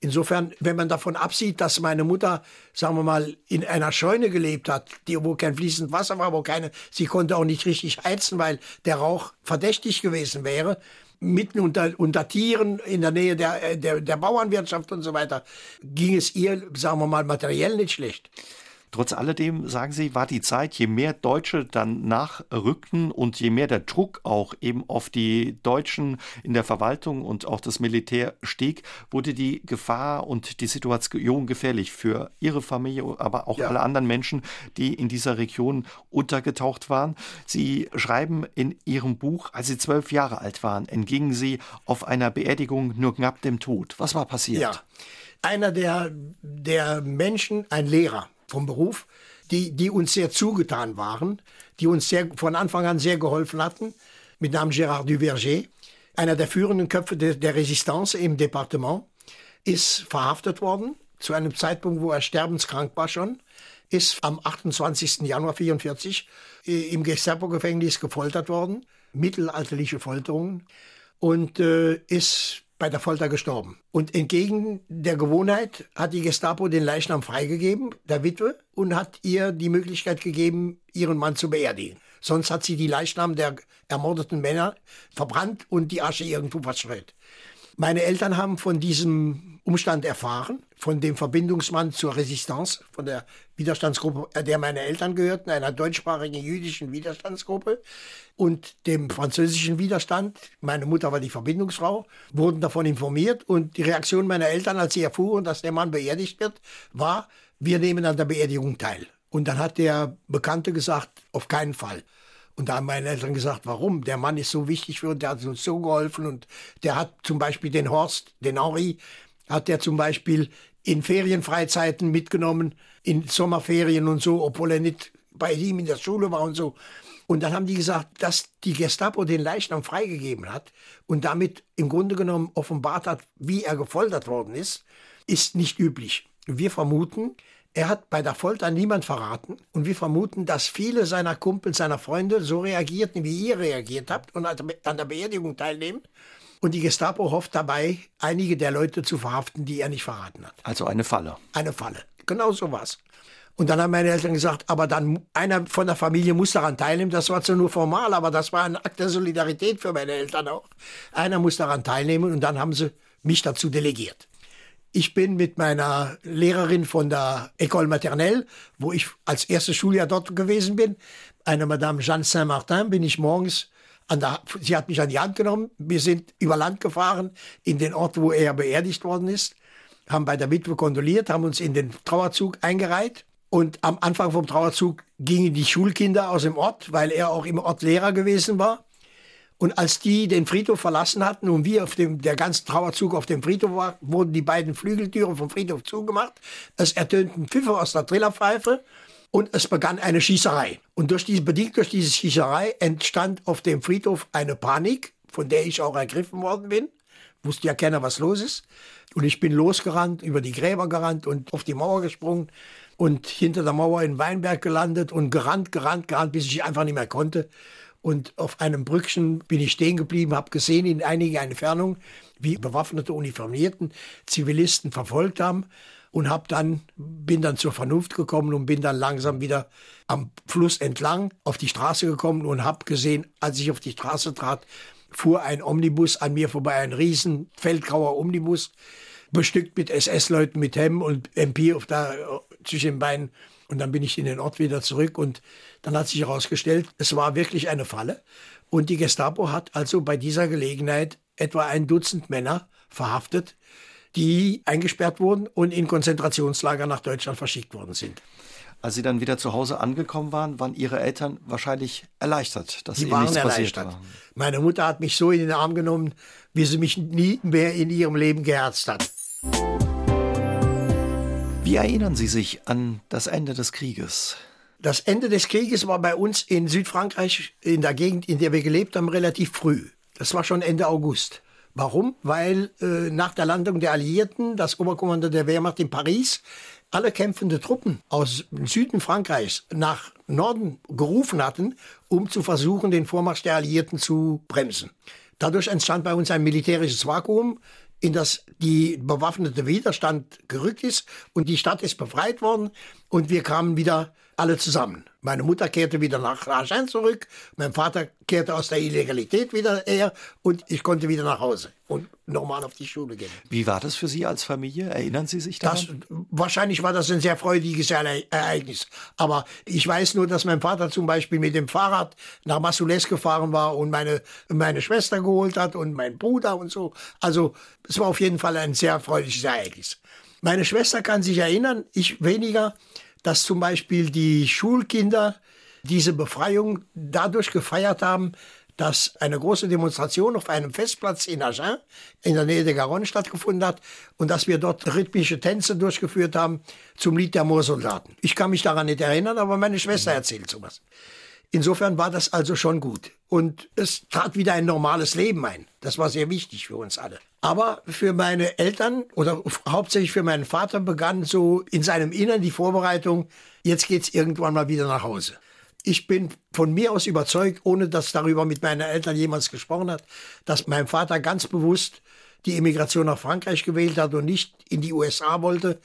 Insofern, wenn man davon absieht, dass meine Mutter, sagen wir mal, in einer Scheune gelebt hat, die, wo kein fließend Wasser war, wo keine, sie konnte auch nicht richtig heizen, weil der Rauch verdächtig gewesen wäre, mitten unter, unter Tieren in der Nähe der, der, der Bauernwirtschaft und so weiter, ging es ihr, sagen wir mal, materiell nicht schlecht. Trotz alledem, sagen Sie, war die Zeit, je mehr Deutsche dann nachrückten und je mehr der Druck auch eben auf die Deutschen in der Verwaltung und auch das Militär stieg, wurde die Gefahr und die Situation gefährlich für Ihre Familie, aber auch ja. alle anderen Menschen, die in dieser Region untergetaucht waren. Sie schreiben in Ihrem Buch, als Sie zwölf Jahre alt waren, entgingen Sie auf einer Beerdigung nur knapp dem Tod. Was war passiert? Ja. Einer der, der Menschen, ein Lehrer, vom Beruf, die, die uns sehr zugetan waren, die uns sehr, von Anfang an sehr geholfen hatten, mit Namen Gérard Duverger, einer der führenden Köpfe de, der Resistance im Departement, ist verhaftet worden, zu einem Zeitpunkt, wo er sterbenskrank war schon, ist am 28. Januar 1944 äh, im Gestapo-Gefängnis gefoltert worden, mittelalterliche Folterungen, und äh, ist bei der Folter gestorben. Und entgegen der Gewohnheit hat die Gestapo den Leichnam freigegeben, der Witwe, und hat ihr die Möglichkeit gegeben, ihren Mann zu beerdigen. Sonst hat sie die Leichnam der ermordeten Männer verbrannt und die Asche irgendwo verstreut. Meine Eltern haben von diesem Umstand erfahren, von dem Verbindungsmann zur Resistance, von der Widerstandsgruppe, äh, der meine Eltern gehörten, einer deutschsprachigen jüdischen Widerstandsgruppe und dem französischen Widerstand, meine Mutter war die Verbindungsfrau, wurden davon informiert und die Reaktion meiner Eltern, als sie erfuhren, dass der Mann beerdigt wird, war, wir nehmen an der Beerdigung teil. Und dann hat der Bekannte gesagt, auf keinen Fall. Und da haben meine Eltern gesagt, warum? Der Mann ist so wichtig für uns, der hat uns so geholfen und der hat zum Beispiel den Horst, den Henri, hat der zum Beispiel in Ferienfreizeiten mitgenommen, in Sommerferien und so, obwohl er nicht bei ihm in der Schule war und so. Und dann haben die gesagt, dass die Gestapo den Leichnam freigegeben hat und damit im Grunde genommen offenbart hat, wie er gefoltert worden ist, ist nicht üblich. Wir vermuten, er hat bei der Folter niemand verraten und wir vermuten, dass viele seiner Kumpel, seiner Freunde so reagierten, wie ihr reagiert habt und an der Beerdigung teilnehmen. Und die Gestapo hofft dabei, einige der Leute zu verhaften, die er nicht verraten hat. Also eine Falle. Eine Falle. Genau so war's. Und dann haben meine Eltern gesagt, aber dann einer von der Familie muss daran teilnehmen. Das war zwar nur formal, aber das war ein Akt der Solidarität für meine Eltern auch. Einer muss daran teilnehmen und dann haben sie mich dazu delegiert. Ich bin mit meiner Lehrerin von der École Maternelle, wo ich als erstes Schuljahr dort gewesen bin, eine Madame Jeanne Saint-Martin, bin ich morgens der, sie hat mich an die Hand genommen. Wir sind über Land gefahren in den Ort, wo er beerdigt worden ist, haben bei der Witwe kondoliert, haben uns in den Trauerzug eingereiht. Und am Anfang vom Trauerzug gingen die Schulkinder aus dem Ort, weil er auch im Ort Lehrer gewesen war. Und als die den Friedhof verlassen hatten und wir auf dem, der ganze Trauerzug auf dem Friedhof war, wurden die beiden Flügeltüren vom Friedhof zugemacht. Es ertönten Pfiffe aus der Trillerpfeife und es begann eine Schießerei. Und durch diese, bedingt durch diese Schießerei entstand auf dem Friedhof eine Panik, von der ich auch ergriffen worden bin, wusste ja keiner, was los ist. Und ich bin losgerannt, über die Gräber gerannt und auf die Mauer gesprungen und hinter der Mauer in Weinberg gelandet und gerannt, gerannt, gerannt, bis ich einfach nicht mehr konnte. Und auf einem Brückchen bin ich stehen geblieben, habe gesehen in einiger Entfernung, wie bewaffnete Uniformierten Zivilisten verfolgt haben und hab dann bin dann zur Vernunft gekommen und bin dann langsam wieder am Fluss entlang auf die Straße gekommen und habe gesehen, als ich auf die Straße trat, fuhr ein Omnibus an mir vorbei, ein riesen feldgrauer Omnibus, bestückt mit SS-Leuten mit Hemm und MP auf da zwischen den Beinen. Und dann bin ich in den Ort wieder zurück und dann hat sich herausgestellt, es war wirklich eine Falle. Und die Gestapo hat also bei dieser Gelegenheit etwa ein Dutzend Männer verhaftet, die eingesperrt wurden und in Konzentrationslager nach Deutschland verschickt worden sind. Als Sie dann wieder zu Hause angekommen waren, waren Ihre Eltern wahrscheinlich erleichtert, dass Sie waren nichts passiert erleichtert. war. Meine Mutter hat mich so in den Arm genommen, wie sie mich nie mehr in ihrem Leben geherzt hat. Wie erinnern Sie sich an das Ende des Krieges? Das Ende des Krieges war bei uns in Südfrankreich, in der Gegend, in der wir gelebt haben, relativ früh. Das war schon Ende August. Warum? Weil äh, nach der Landung der Alliierten das Oberkommando der Wehrmacht in Paris alle kämpfende Truppen aus Süden Frankreichs nach Norden gerufen hatten, um zu versuchen, den Vormarsch der Alliierten zu bremsen. Dadurch entstand bei uns ein militärisches Vakuum, in das die bewaffnete Widerstand gerückt ist und die Stadt ist befreit worden und wir kamen wieder alle zusammen. Meine Mutter kehrte wieder nach Agen zurück, mein Vater kehrte aus der Illegalität wieder her und ich konnte wieder nach Hause und normal auf die Schule gehen. Wie war das für Sie als Familie? Erinnern Sie sich daran? Das, wahrscheinlich war das ein sehr freudiges Ere- Ereignis. Aber ich weiß nur, dass mein Vater zum Beispiel mit dem Fahrrad nach Massoules gefahren war und meine, meine Schwester geholt hat und mein Bruder und so. Also es war auf jeden Fall ein sehr freudiges Ereignis. Meine Schwester kann sich erinnern, ich weniger, dass zum Beispiel die Schulkinder diese Befreiung dadurch gefeiert haben, dass eine große Demonstration auf einem Festplatz in Agen in der Nähe der Garonne stattgefunden hat und dass wir dort rhythmische Tänze durchgeführt haben zum Lied der Moorsoldaten. Ich kann mich daran nicht erinnern, aber meine Schwester erzählt sowas. Insofern war das also schon gut. Und es trat wieder ein normales Leben ein. Das war sehr wichtig für uns alle. Aber für meine Eltern oder hauptsächlich für meinen Vater begann so in seinem Innern die Vorbereitung, jetzt geht's irgendwann mal wieder nach Hause. Ich bin von mir aus überzeugt, ohne dass darüber mit meinen Eltern jemals gesprochen hat, dass mein Vater ganz bewusst die Emigration nach Frankreich gewählt hat und nicht in die USA wollte,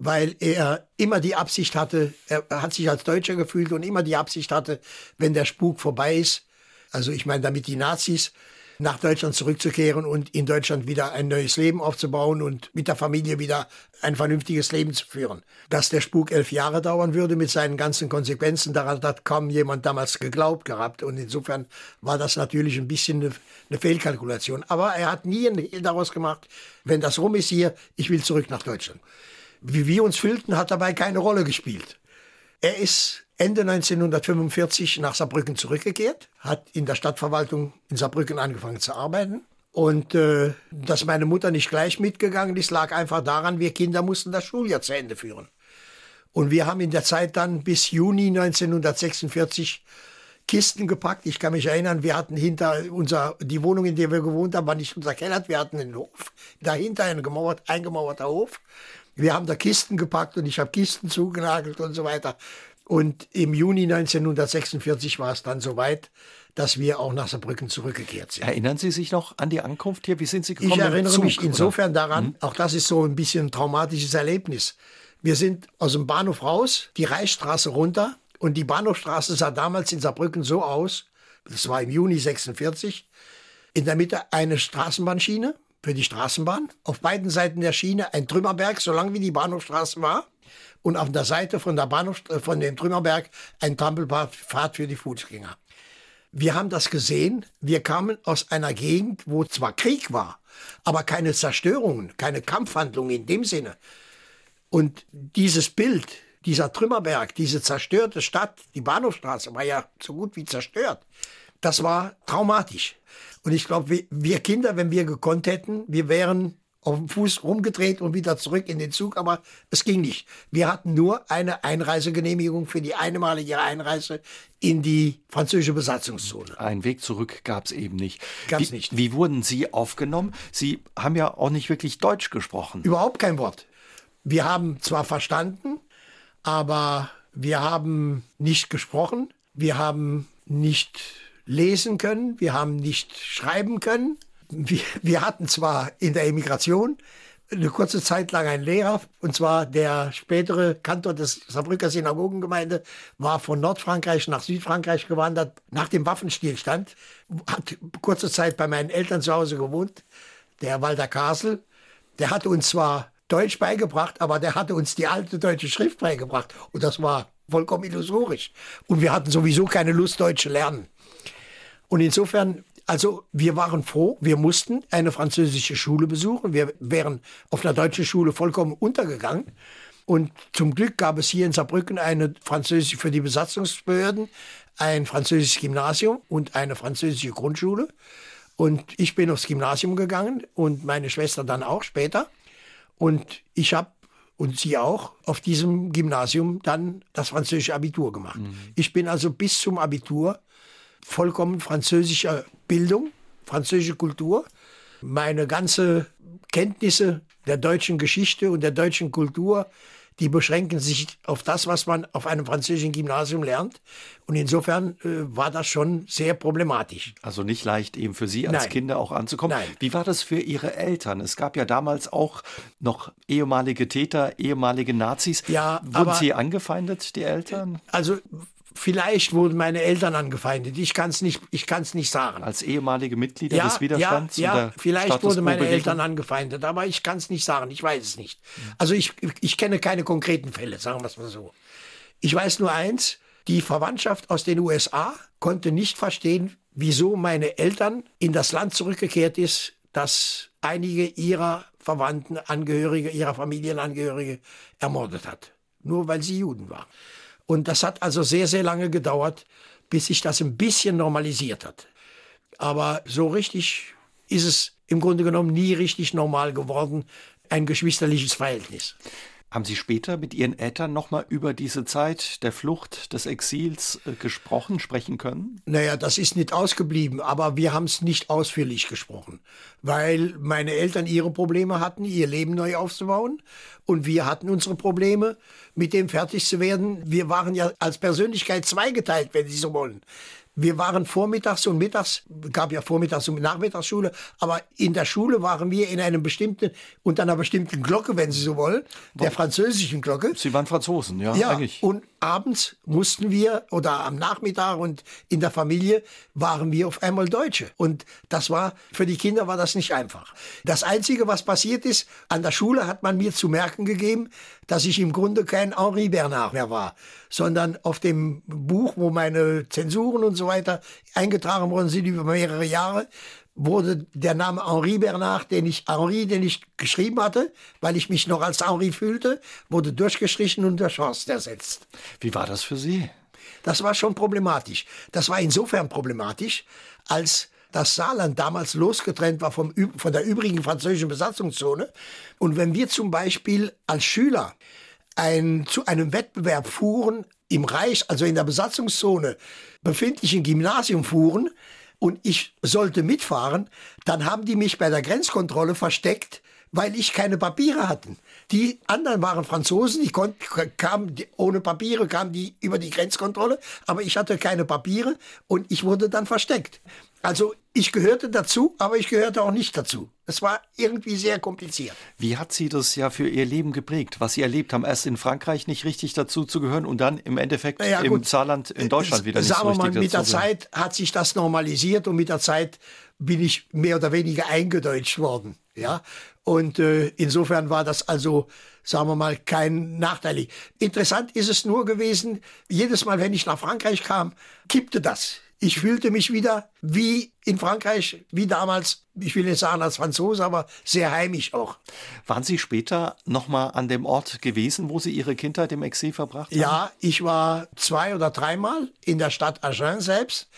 weil er immer die Absicht hatte, er hat sich als Deutscher gefühlt und immer die Absicht hatte, wenn der Spuk vorbei ist, also ich meine damit die Nazis, nach Deutschland zurückzukehren und in Deutschland wieder ein neues Leben aufzubauen und mit der Familie wieder ein vernünftiges Leben zu führen. Dass der Spuk elf Jahre dauern würde mit seinen ganzen Konsequenzen, daran hat kaum jemand damals geglaubt gehabt. Und insofern war das natürlich ein bisschen eine, eine Fehlkalkulation. Aber er hat nie daraus gemacht, wenn das rum ist hier, ich will zurück nach Deutschland. Wie wir uns fühlten, hat dabei keine Rolle gespielt. Er ist Ende 1945 nach Saarbrücken zurückgekehrt, hat in der Stadtverwaltung in Saarbrücken angefangen zu arbeiten. Und äh, dass meine Mutter nicht gleich mitgegangen ist, lag einfach daran, wir Kinder mussten das Schuljahr zu Ende führen. Und wir haben in der Zeit dann bis Juni 1946 Kisten gepackt. Ich kann mich erinnern, wir hatten hinter unser, die Wohnung, in der wir gewohnt haben, war nicht unser Keller, wir hatten einen Hof. Dahinter ein gemauert, eingemauerter Hof. Wir haben da Kisten gepackt und ich habe Kisten zugenagelt und so weiter. Und im Juni 1946 war es dann soweit, dass wir auch nach Saarbrücken zurückgekehrt sind. Erinnern Sie sich noch an die Ankunft hier? Wie sind Sie gekommen? Ich erinnere Zug, mich oder? Hm? insofern daran, auch das ist so ein bisschen ein traumatisches Erlebnis. Wir sind aus dem Bahnhof raus, die Reichsstraße runter und die Bahnhofstraße sah damals in Saarbrücken so aus, das war im Juni 46, in der Mitte eine Straßenbahnschiene für die Straßenbahn, auf beiden Seiten der Schiene ein Trümmerberg, so lang wie die Bahnhofstraße war und auf der Seite von, der Bahnhof, äh, von dem Trümmerberg ein Trampelpfad für die Fußgänger. Wir haben das gesehen. Wir kamen aus einer Gegend, wo zwar Krieg war, aber keine Zerstörungen, keine Kampfhandlungen in dem Sinne. Und dieses Bild, dieser Trümmerberg, diese zerstörte Stadt, die Bahnhofstraße war ja so gut wie zerstört. Das war traumatisch. Und ich glaube, wir, Kinder, wenn wir gekonnt hätten, wir wären auf dem Fuß rumgedreht und wieder zurück in den Zug, aber es ging nicht. Wir hatten nur eine Einreisegenehmigung für die einmalige Einreise in die französische Besatzungszone. Ein Weg zurück gab es eben nicht. Gab's wie, nicht. Wie wurden Sie aufgenommen? Sie haben ja auch nicht wirklich Deutsch gesprochen. Überhaupt kein Wort. Wir haben zwar verstanden, aber wir haben nicht gesprochen, wir haben nicht lesen können, wir haben nicht schreiben können. Wir, wir hatten zwar in der Emigration eine kurze Zeit lang einen Lehrer, und zwar der spätere Kantor des Saarbrücker Synagogengemeinde, war von Nordfrankreich nach Südfrankreich gewandert, nach dem Waffenstillstand, hat kurze Zeit bei meinen Eltern zu Hause gewohnt, der Walter Kasel. Der hatte uns zwar Deutsch beigebracht, aber der hatte uns die alte deutsche Schrift beigebracht. Und das war vollkommen illusorisch. Und wir hatten sowieso keine Lust, Deutsch zu lernen. Und insofern, also wir waren froh, wir mussten eine französische Schule besuchen. Wir wären auf einer deutschen Schule vollkommen untergegangen. Und zum Glück gab es hier in Saarbrücken eine französische für die Besatzungsbehörden, ein französisches Gymnasium und eine französische Grundschule. Und ich bin aufs Gymnasium gegangen und meine Schwester dann auch später. Und ich habe und sie auch auf diesem Gymnasium dann das französische Abitur gemacht. Mhm. Ich bin also bis zum Abitur vollkommen französischer Bildung, französische Kultur. Meine ganze Kenntnisse der deutschen Geschichte und der deutschen Kultur, die beschränken sich auf das, was man auf einem französischen Gymnasium lernt. Und insofern äh, war das schon sehr problematisch. Also nicht leicht eben für Sie als Nein. Kinder auch anzukommen. Nein. Wie war das für Ihre Eltern? Es gab ja damals auch noch ehemalige Täter, ehemalige Nazis. Ja, Wurden aber- Sie angefeindet, die Eltern? Also vielleicht wurden meine Eltern angefeindet. Ich kann es nicht, ich kann's nicht sagen. Als ehemalige Mitglieder ja, des Widerstands? Ja, ja vielleicht wurden meine? Eltern angefeindet, aber ich kann es nicht sagen. Ich weiß es nicht. Also ich, ich kenne keine konkreten Fälle, sagen wir es mal so. Ich weiß nur eins, die Verwandtschaft aus den USA konnte nicht verstehen, wieso meine Eltern in das Land zurückgekehrt ist, das einige ihrer Verwandten, Angehörige, ihrer Familienangehörige ermordet hat. Nur weil sie Juden waren. Und das hat also sehr, sehr lange gedauert, bis sich das ein bisschen normalisiert hat. Aber so richtig ist es im Grunde genommen nie richtig normal geworden, ein geschwisterliches Verhältnis. Haben Sie später mit Ihren Eltern nochmal über diese Zeit der Flucht, des Exils äh, gesprochen, sprechen können? Naja, das ist nicht ausgeblieben, aber wir haben es nicht ausführlich gesprochen, weil meine Eltern ihre Probleme hatten, ihr Leben neu aufzubauen und wir hatten unsere Probleme, mit dem fertig zu werden. Wir waren ja als Persönlichkeit zweigeteilt, wenn Sie so wollen. Wir waren vormittags und mittags, gab ja Vormittags- und Nachmittagsschule, aber in der Schule waren wir in einem bestimmten, unter einer bestimmten Glocke, wenn Sie so wollen, der französischen Glocke. Sie waren Franzosen, ja, Ja, eigentlich. und abends mussten wir oder am Nachmittag und in der Familie waren wir auf einmal Deutsche. Und das war, für die Kinder war das nicht einfach. Das Einzige, was passiert ist, an der Schule hat man mir zu merken gegeben, dass ich im Grunde kein Henri Bernard mehr war, sondern auf dem Buch, wo meine Zensuren und so weiter eingetragen worden sind über mehrere Jahre, wurde der Name Henri Bernard, den ich Henri, den ich geschrieben hatte, weil ich mich noch als Henri fühlte, wurde durchgestrichen und durch Horst ersetzt. Wie war das für Sie? Das war schon problematisch. Das war insofern problematisch, als das Saarland damals losgetrennt war vom, von der übrigen französischen Besatzungszone. Und wenn wir zum Beispiel als Schüler ein, zu einem Wettbewerb fuhren, im Reich, also in der Besatzungszone befindlichen Gymnasium fuhren und ich sollte mitfahren, dann haben die mich bei der Grenzkontrolle versteckt, weil ich keine Papiere hatten. Die anderen waren Franzosen, die konnten, kamen ohne Papiere, kamen die über die Grenzkontrolle, aber ich hatte keine Papiere und ich wurde dann versteckt. Also ich gehörte dazu, aber ich gehörte auch nicht dazu. Es war irgendwie sehr kompliziert. Wie hat Sie das ja für Ihr Leben geprägt, was Sie erlebt haben? Erst in Frankreich nicht richtig dazu zu gehören und dann im Endeffekt Naja, im. Saarland, in Deutschland wieder nicht Sagen so wir richtig mal, mit der. Zeit hat sich das normalisiert und mit der Zeit bin ich mehr oder weniger eingedeutscht worden. Ja, und äh, insofern war das also, sagen wir mal, kein Nachteil. Interessant ist es nur gewesen, jedes Mal, wenn ich nach Frankreich kam, kippte das. Ich fühlte mich wieder wie in Frankreich, wie damals, ich will nicht sagen als Franzose, aber sehr heimisch auch. Waren Sie später nochmal an dem Ort gewesen, wo Sie Ihre Kindheit im Exil verbracht haben? Ja, ich war zwei oder dreimal in der Stadt Agen selbst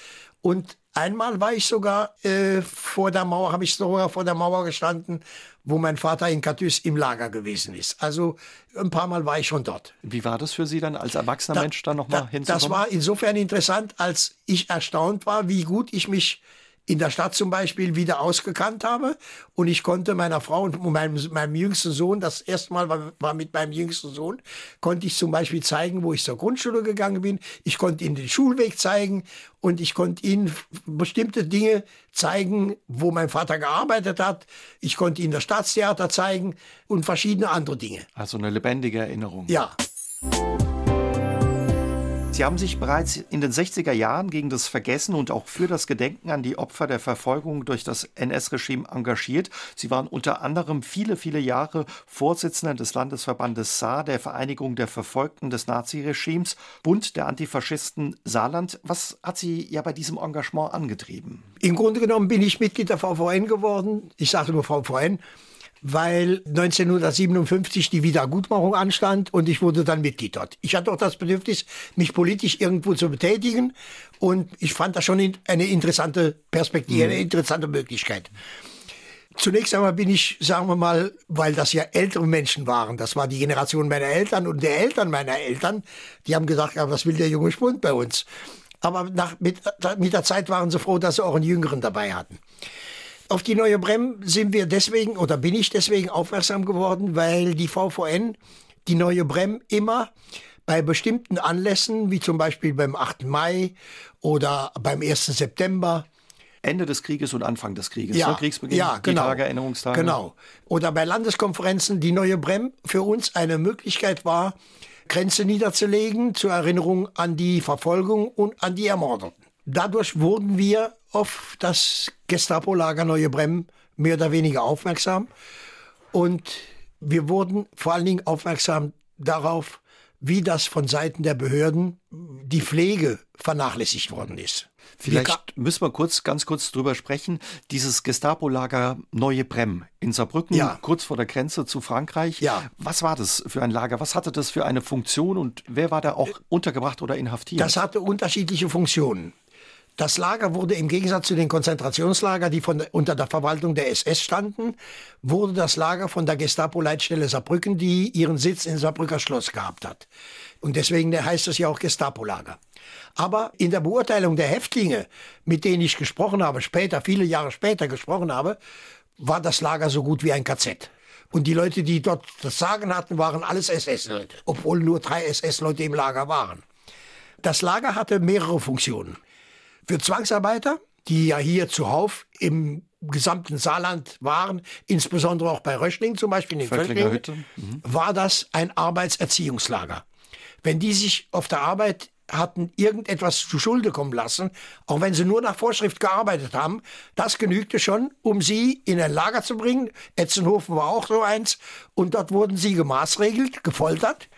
und einmal war ich sogar äh, vor der Mauer, habe ich sogar vor der Mauer gestanden, wo mein Vater in Katüs im Lager gewesen ist. Also ein paar Mal war ich schon dort. Wie war das für Sie dann als erwachsener da, Mensch da nochmal hinzukommen? Das war insofern interessant, als ich erstaunt war, wie gut ich mich in der Stadt zum Beispiel wieder ausgekannt habe. Und ich konnte meiner Frau und meinem, meinem jüngsten Sohn, das erste Mal war, war, mit meinem jüngsten Sohn, konnte ich zum Beispiel zeigen, wo ich zur Grundschule gegangen bin. Ich konnte ihnen den Schulweg zeigen und ich konnte ihnen bestimmte Dinge zeigen, wo mein Vater gearbeitet hat. Ich konnte ihnen das Staatstheater zeigen und verschiedene andere Dinge. Also eine lebendige Erinnerung. Ja. Sie haben sich bereits in den 60er Jahren gegen das Vergessen und auch für das Gedenken an die Opfer der Verfolgung durch das NS-Regime engagiert. Sie waren unter anderem viele, viele Jahre Vorsitzender des Landesverbandes Saar, der Vereinigung der Verfolgten des Naziregimes, Bund der Antifaschisten Saarland. Was hat Sie ja bei diesem Engagement angetrieben? Im Grunde genommen bin ich Mitglied der VVN geworden. Ich sage nur VVN weil 1957 die Wiedergutmachung anstand und ich wurde dann Mitglied dort. Ich hatte auch das Bedürfnis, mich politisch irgendwo zu betätigen und ich fand das schon eine interessante Perspektive, eine mhm. interessante Möglichkeit. Zunächst einmal bin ich, sagen wir mal, weil das ja ältere Menschen waren, das war die Generation meiner Eltern und der Eltern meiner Eltern, die haben gesagt, ja, was will der junge Spund bei uns? Aber nach, mit, mit der Zeit waren sie froh, dass sie auch einen Jüngeren dabei hatten. Auf die Neue Brem sind wir deswegen oder bin ich deswegen aufmerksam geworden, weil die VVN die Neue Brem immer bei bestimmten Anlässen, wie zum Beispiel beim 8. Mai oder beim 1. September, Ende des Krieges und Anfang des Krieges, ja, ne? Kriegsbeginn, ja, genau, die Tage, Erinnerungstage. Genau. Oder bei Landeskonferenzen die Neue Brem für uns eine Möglichkeit war, Grenze niederzulegen zur Erinnerung an die Verfolgung und an die Ermordeten. Dadurch wurden wir auf das Gestapo-Lager Neue Brem mehr oder weniger aufmerksam. Und wir wurden vor allen Dingen aufmerksam darauf, wie das von Seiten der Behörden die Pflege vernachlässigt worden ist. Vielleicht müssen wir kurz, ganz kurz drüber sprechen. Dieses Gestapo-Lager Neue Brem in Saarbrücken, ja. kurz vor der Grenze zu Frankreich. Ja. Was war das für ein Lager? Was hatte das für eine Funktion und wer war da auch untergebracht oder inhaftiert? Das hatte unterschiedliche Funktionen. Das Lager wurde im Gegensatz zu den Konzentrationslager, die von, unter der Verwaltung der SS standen, wurde das Lager von der Gestapo-Leitstelle Saarbrücken, die ihren Sitz in Saarbrücker Schloss gehabt hat. Und deswegen heißt es ja auch Gestapo-Lager. Aber in der Beurteilung der Häftlinge, mit denen ich gesprochen habe, später, viele Jahre später gesprochen habe, war das Lager so gut wie ein KZ. Und die Leute, die dort das Sagen hatten, waren alles SS-Leute, obwohl nur drei SS-Leute im Lager waren. Das Lager hatte mehrere Funktionen. Für Zwangsarbeiter, die ja hier zuhauf im gesamten Saarland waren, insbesondere auch bei Röschling zum Beispiel in Völklingen, mhm. war das ein Arbeitserziehungslager. Wenn die sich auf der Arbeit hatten irgendetwas zu Schulde kommen lassen, auch wenn sie nur nach Vorschrift gearbeitet haben, das genügte schon, um sie in ein Lager zu bringen. Etzenhofen war auch so eins. Und dort wurden sie gemaßregelt, gefoltert.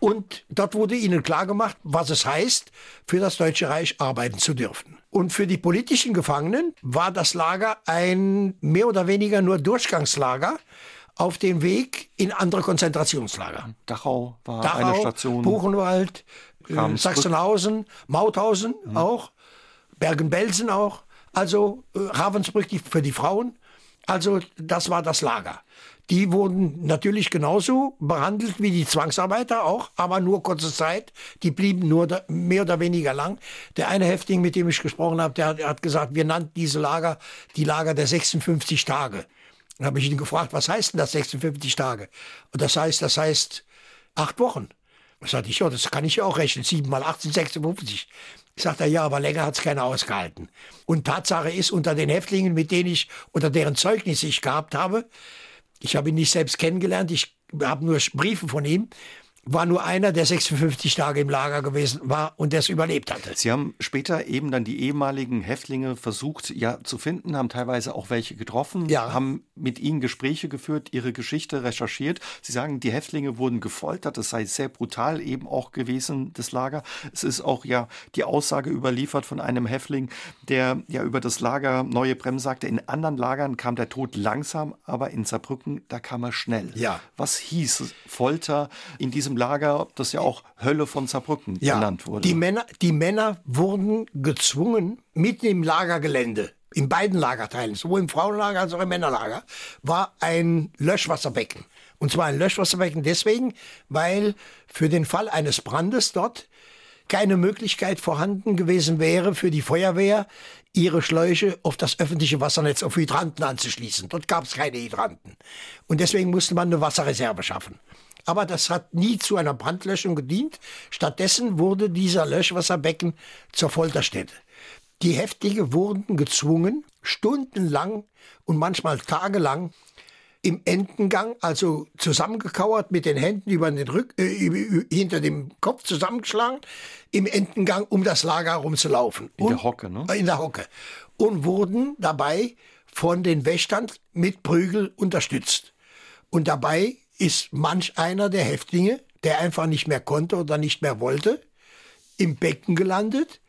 Und dort wurde ihnen klargemacht, was es heißt, für das Deutsche Reich arbeiten zu dürfen. Und für die politischen Gefangenen war das Lager ein mehr oder weniger nur Durchgangslager auf dem Weg in andere Konzentrationslager. Dachau war Dachau, eine Station. Buchenwald, äh, Sachsenhausen, Mauthausen mhm. auch, Bergen-Belsen auch, also äh, Ravensbrück für die Frauen. Also das war das Lager. Die wurden natürlich genauso behandelt wie die Zwangsarbeiter auch, aber nur kurze Zeit. Die blieben nur da, mehr oder weniger lang. Der eine Häftling, mit dem ich gesprochen habe, der, der hat gesagt, wir nannten diese Lager die Lager der 56 Tage. Dann habe ich ihn gefragt, was heißt denn das 56 Tage? Und das heißt, das heißt acht Wochen. Da sagte ich, ja, das kann ich ja auch rechnen. Sieben mal acht sind 56. Sagt er, ja, aber länger hat es keiner ausgehalten. Und Tatsache ist, unter den Häftlingen, mit denen ich, unter deren Zeugnis ich gehabt habe, ich habe ihn nicht selbst kennengelernt, ich habe nur Briefe von ihm war nur einer, der 56 Tage im Lager gewesen war und der es überlebt hatte. Sie haben später eben dann die ehemaligen Häftlinge versucht ja zu finden, haben teilweise auch welche getroffen, ja. haben mit ihnen Gespräche geführt, ihre Geschichte recherchiert. Sie sagen, die Häftlinge wurden gefoltert, es sei sehr brutal eben auch gewesen, das Lager. Es ist auch ja die Aussage überliefert von einem Häftling, der ja über das Lager Neue Brem sagte, in anderen Lagern kam der Tod langsam, aber in Saarbrücken, da kam er schnell. Ja. Was hieß Folter in diesem diesem Lager, das ja auch Hölle von Saarbrücken ja, genannt wurde. Die Männer, die Männer wurden gezwungen, mitten im Lagergelände in beiden Lagerteilen, sowohl im Frauenlager als auch im Männerlager, war ein Löschwasserbecken. Und zwar ein Löschwasserbecken deswegen, weil für den Fall eines Brandes dort keine Möglichkeit vorhanden gewesen wäre für die Feuerwehr, ihre Schläuche auf das öffentliche Wassernetz auf Hydranten anzuschließen. Dort gab es keine Hydranten. Und deswegen musste man eine Wasserreserve schaffen. Aber das hat nie zu einer Brandlöschung gedient. Stattdessen wurde dieser Löschwasserbecken zur Folterstätte. Die Häftlinge wurden gezwungen, stundenlang und manchmal tagelang im Entengang, also zusammengekauert mit den Händen über den Rück, äh, hinter dem Kopf zusammengeschlagen, im Entengang um das Lager herumzulaufen. In und, der Hocke, ne? In der Hocke. Und wurden dabei von den Wächtern mit Prügel unterstützt. Und dabei ist manch einer der Häftlinge, der einfach nicht mehr konnte oder nicht mehr wollte, im Becken gelandet,